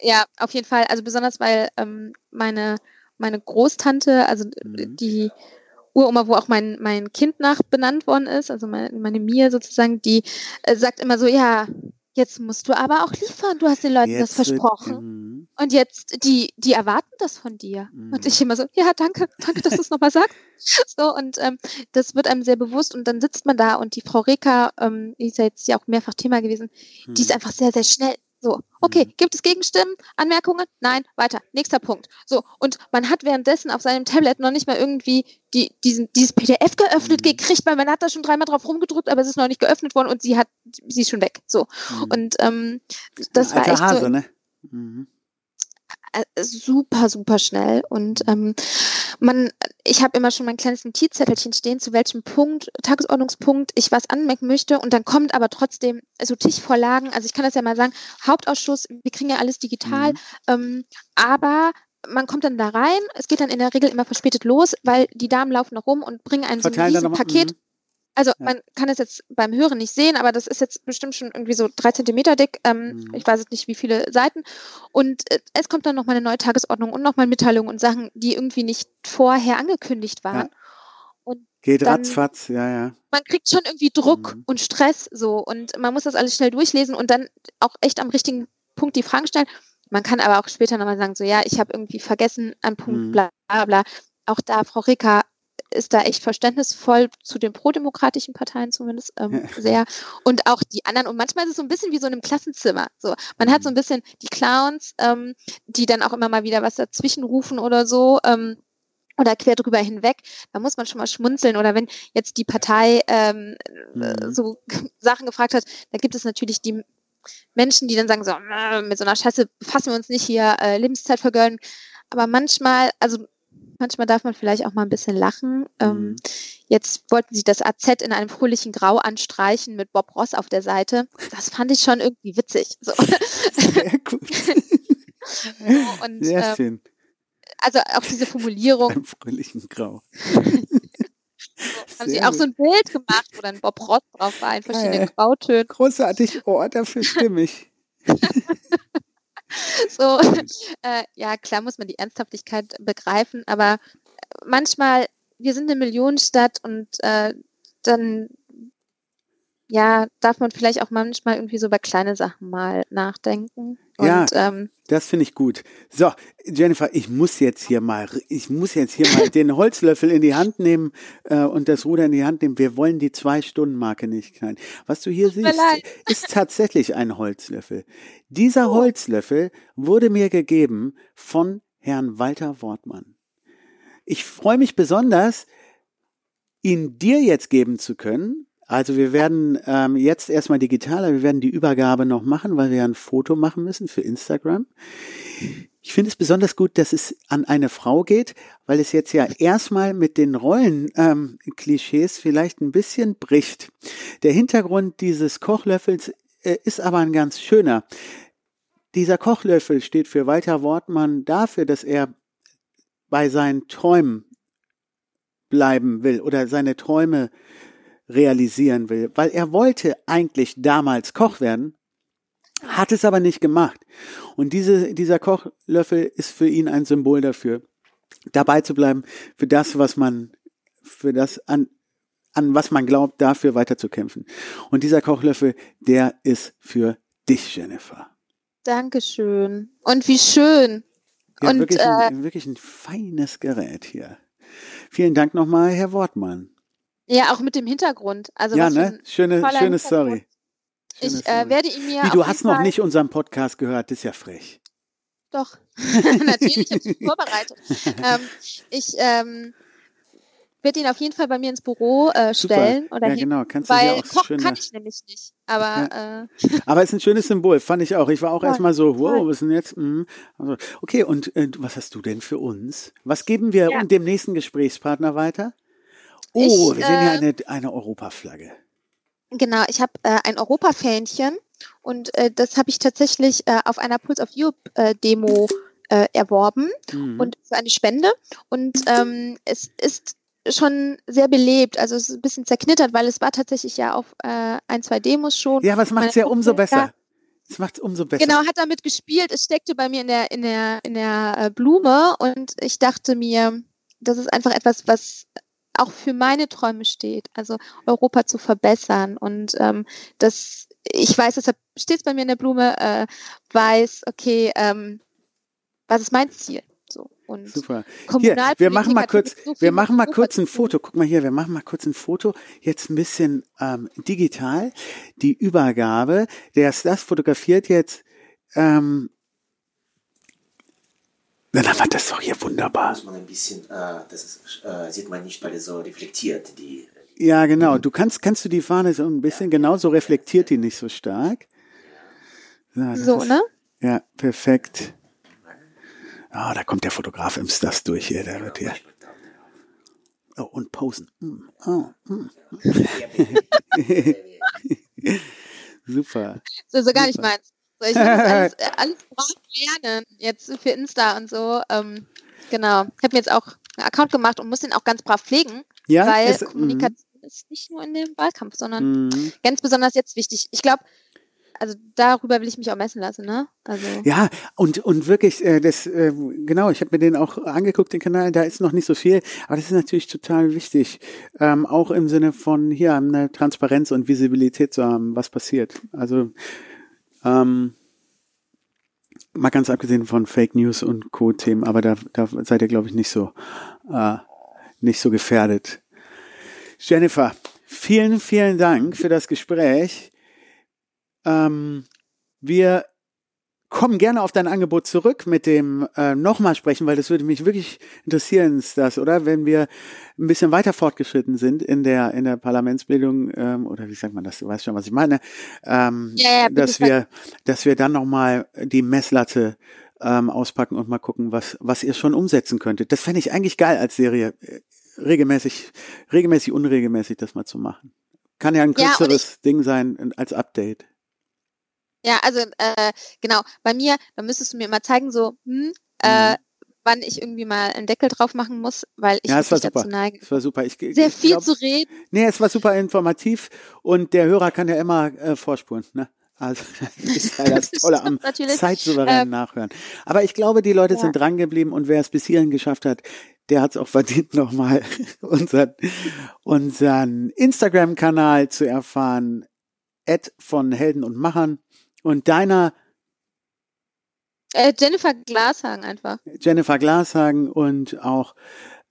ja, auf jeden Fall. Also besonders, weil ähm, meine, meine Großtante, also Mhm. die Uroma, wo auch mein, mein Kind nach benannt worden ist, also meine, meine Mia sozusagen, die äh, sagt immer so, ja, jetzt musst du aber auch liefern, du hast den Leuten jetzt das versprochen. Wird, mhm. und jetzt, die, die erwarten das von dir. Mm. Und ich immer so, ja, danke, danke, dass du es nochmal sagst. So, und ähm, das wird einem sehr bewusst und dann sitzt man da und die Frau Reka, ähm, die ist ja jetzt ja auch mehrfach Thema gewesen, die ist mhm. einfach sehr, sehr schnell so, okay, mhm. gibt es Gegenstimmen, Anmerkungen? Nein, weiter. Nächster Punkt. So, und man hat währenddessen auf seinem Tablet noch nicht mal irgendwie die, diesen, dieses PDF geöffnet mhm. gekriegt, weil man hat da schon dreimal drauf rumgedrückt, aber es ist noch nicht geöffnet worden und sie hat, sie ist schon weg. So. Mhm. Und ähm, das war echt Hase, so. Ne? Mhm. Äh, super, super schnell. Und ähm, man, ich habe immer schon mein kleines Notizzettelchen stehen, zu welchem Punkt, Tagesordnungspunkt ich was anmerken möchte. Und dann kommt aber trotzdem so Tischvorlagen. Also ich kann das ja mal sagen, Hauptausschuss, wir kriegen ja alles digital, mhm. ähm, aber man kommt dann da rein, es geht dann in der Regel immer verspätet los, weil die Damen laufen noch rum und bringen ein so ein Paket. Mhm. Also ja. man kann es jetzt beim Hören nicht sehen, aber das ist jetzt bestimmt schon irgendwie so drei Zentimeter dick. Ähm, mhm. Ich weiß jetzt nicht, wie viele Seiten. Und äh, es kommt dann nochmal eine neue Tagesordnung und nochmal Mitteilungen und Sachen, die irgendwie nicht vorher angekündigt waren. Ja. Und Geht dann, ratzfatz, ja, ja. Man kriegt schon irgendwie Druck mhm. und Stress so und man muss das alles schnell durchlesen und dann auch echt am richtigen Punkt die Fragen stellen. Man kann aber auch später nochmal sagen, so ja, ich habe irgendwie vergessen, ein Punkt, mhm. bla bla. Auch da, Frau Ricker, ist da echt verständnisvoll zu den prodemokratischen Parteien zumindest ähm, sehr. Und auch die anderen. Und manchmal ist es so ein bisschen wie so in einem Klassenzimmer. So, man hat so ein mhm. bisschen die Clowns, ähm, die dann auch immer mal wieder was dazwischen rufen oder so. Ähm, oder quer drüber hinweg, da muss man schon mal schmunzeln. Oder wenn jetzt die Partei ähm, mhm. so Sachen gefragt hat, da gibt es natürlich die Menschen, die dann sagen so, äh, mit so einer Scheiße befassen wir uns nicht hier, äh, Lebenszeit vergölden. Aber manchmal, also Manchmal darf man vielleicht auch mal ein bisschen lachen. Ähm, mhm. jetzt wollten sie das AZ in einem fröhlichen Grau anstreichen mit Bob Ross auf der Seite. Das fand ich schon irgendwie witzig. So. Sehr gut. Und, Sehr ähm, schön. Also auch diese Formulierung. Im fröhlichen Grau. so, haben sie auch so ein Bild gemacht, wo dann Bob Ross drauf war in verschiedenen ja, Grautönen. Großartig, oh, dafür stimme ich. so, äh, ja, klar muss man die Ernsthaftigkeit begreifen, aber manchmal, wir sind eine Millionenstadt und äh, dann ja, darf man vielleicht auch manchmal irgendwie so über kleine Sachen mal nachdenken. Und, ja, ähm, das finde ich gut. So, Jennifer, ich muss jetzt hier mal, ich muss jetzt hier mal den Holzlöffel in die Hand nehmen äh, und das Ruder in die Hand nehmen. Wir wollen die Zwei-Stunden-Marke nicht klein. Was du hier siehst, ist tatsächlich ein Holzlöffel. Dieser oh. Holzlöffel wurde mir gegeben von Herrn Walter Wortmann. Ich freue mich besonders, ihn dir jetzt geben zu können, also wir werden ähm, jetzt erstmal digitaler, wir werden die Übergabe noch machen, weil wir ein Foto machen müssen für Instagram. Ich finde es besonders gut, dass es an eine Frau geht, weil es jetzt ja erstmal mit den Rollen-Klischees ähm, vielleicht ein bisschen bricht. Der Hintergrund dieses Kochlöffels äh, ist aber ein ganz schöner. Dieser Kochlöffel steht für Walter Wortmann dafür, dass er bei seinen Träumen bleiben will oder seine Träume realisieren will, weil er wollte eigentlich damals Koch werden, hat es aber nicht gemacht. Und diese, dieser Kochlöffel ist für ihn ein Symbol dafür, dabei zu bleiben, für das, was man, für das an, an was man glaubt, dafür weiterzukämpfen. Und dieser Kochlöffel, der ist für dich, Jennifer. Dankeschön. Und wie schön. Ja, und wirklich, ein, äh, wirklich ein feines Gerät hier. Vielen Dank nochmal, Herr Wortmann. Ja, auch mit dem Hintergrund. Also ja, ne? Schöne, schöne Story. Schöne ich äh, werde ihn mir. Wie, du hast noch nicht unseren Podcast gehört, das ist ja frech. Doch, natürlich, ich habe mich vorbereitet. ähm, ich ähm, werde ihn auf jeden Fall bei mir ins Büro äh, stellen. Super. Oder ja, genau. Kannst du weil auch kochen kann ich nämlich nicht. Aber, ja. äh, aber es ist ein schönes Symbol, fand ich auch. Ich war auch ja, erstmal so, wow, was ist denn jetzt? Mhm. Also, okay, und äh, was hast du denn für uns? Was geben wir ja. dem nächsten Gesprächspartner weiter? Oh, ich, wir sehen hier äh, eine, eine Europaflagge. Genau, ich habe äh, ein Europafähnchen und äh, das habe ich tatsächlich äh, auf einer Pulse of Europe äh, äh, erworben mhm. und für eine Spende. Und ähm, es ist schon sehr belebt, also es ist ein bisschen zerknittert, weil es war tatsächlich ja auf ein, zwei Demos schon. Ja, aber es macht es ja umso besser. Es macht es umso besser. Genau, hat damit gespielt. Es steckte bei mir in der in der in der Blume und ich dachte mir, das ist einfach etwas, was auch für meine Träume steht, also Europa zu verbessern und ähm, das, ich weiß, deshalb steht es bei mir in der Blume, äh, weiß, okay, ähm, was ist mein Ziel? So. Und Super. Hier, wir machen mal kurz, so wir machen mal kurz ein Foto. Guck mal hier, wir machen mal kurz ein Foto. Jetzt ein bisschen ähm, digital. Die Übergabe. Der ist das fotografiert jetzt. Ähm, dann haben wir das doch hier wunderbar. Muss man ein bisschen, äh, das ist, äh, sieht man nicht, weil es so reflektiert. Die, ja, genau. Du kannst, kannst du die Fahne so ein bisschen, ja. genau so reflektiert die nicht so stark. So, so ist, ne? Ja, perfekt. Ah, oh, da kommt der Fotograf im Stars durch hier, der wird hier. Oh, und posen. Mm. Oh, mm. Super. So, so gar nicht meins. So, ich muss alles, äh, alles brav lernen, jetzt für Insta und so. Ähm, genau. Ich habe mir jetzt auch einen Account gemacht und muss den auch ganz brav pflegen, ja, weil es, Kommunikation mm. ist nicht nur in dem Wahlkampf, sondern mm. ganz besonders jetzt wichtig. Ich glaube, also darüber will ich mich auch messen lassen, ne? Also ja, und und wirklich, äh, das äh, genau, ich habe mir den auch angeguckt, den Kanal, da ist noch nicht so viel, aber das ist natürlich total wichtig, ähm, auch im Sinne von hier eine Transparenz und Visibilität zu haben, was passiert. Also ähm, mal ganz abgesehen von Fake News und Co-Themen, aber da, da seid ihr, glaube ich, nicht so äh, nicht so gefährdet. Jennifer, vielen, vielen Dank für das Gespräch. Ähm, wir kommen gerne auf dein Angebot zurück mit dem äh, nochmal sprechen, weil das würde mich wirklich interessieren, ist das, oder? Wenn wir ein bisschen weiter fortgeschritten sind in der in der Parlamentsbildung ähm, oder wie sagt man das? Du weißt schon, was ich meine. Ähm, ja, ja, dass wir dass wir dann nochmal die Messlatte ähm, auspacken und mal gucken, was was ihr schon umsetzen könntet. Das fände ich eigentlich geil als Serie, äh, regelmäßig regelmäßig unregelmäßig das mal zu machen. Kann ja ein kürzeres ja, Ding sein als Update. Ja, also äh, genau, bei mir, da müsstest du mir immer zeigen, so, hm, äh, mhm. wann ich irgendwie mal einen Deckel drauf machen muss, weil ich ja, es war super. dazu neige. Es war super. Ich, sehr viel glaub, zu reden. Nee, es war super informativ und der Hörer kann ja immer äh, vorspulen, ne? Also das ist ja das Tolle am zeitsouveränen ähm, Nachhören. Aber ich glaube, die Leute ja. sind dran geblieben und wer es bis hierhin geschafft hat, der hat es auch verdient, nochmal unseren, unseren Instagram-Kanal zu erfahren. Ad von Helden und Machern. Und deiner äh, Jennifer Glashagen einfach. Jennifer Glashagen und auch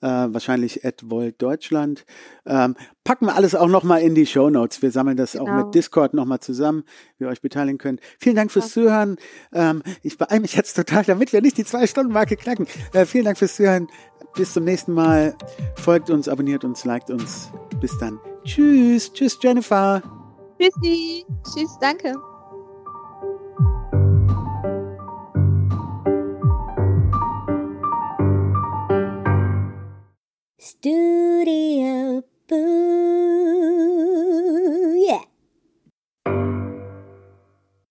äh, wahrscheinlich Ed Volt Deutschland. Ähm, packen wir alles auch nochmal in die Show Notes. Wir sammeln das genau. auch mit Discord nochmal zusammen, wie ihr euch beteiligen könnt. Vielen Dank fürs. Zuhören. Ähm, ich beeile mich jetzt total, damit wir nicht die Zwei-Stunden-Marke knacken. Äh, vielen Dank fürs Zuhören. Bis zum nächsten Mal. Folgt uns, abonniert uns, liked uns. Bis dann. Tschüss. Tschüss, Jennifer. Tschüssi. Tschüss, danke. Studio Boo.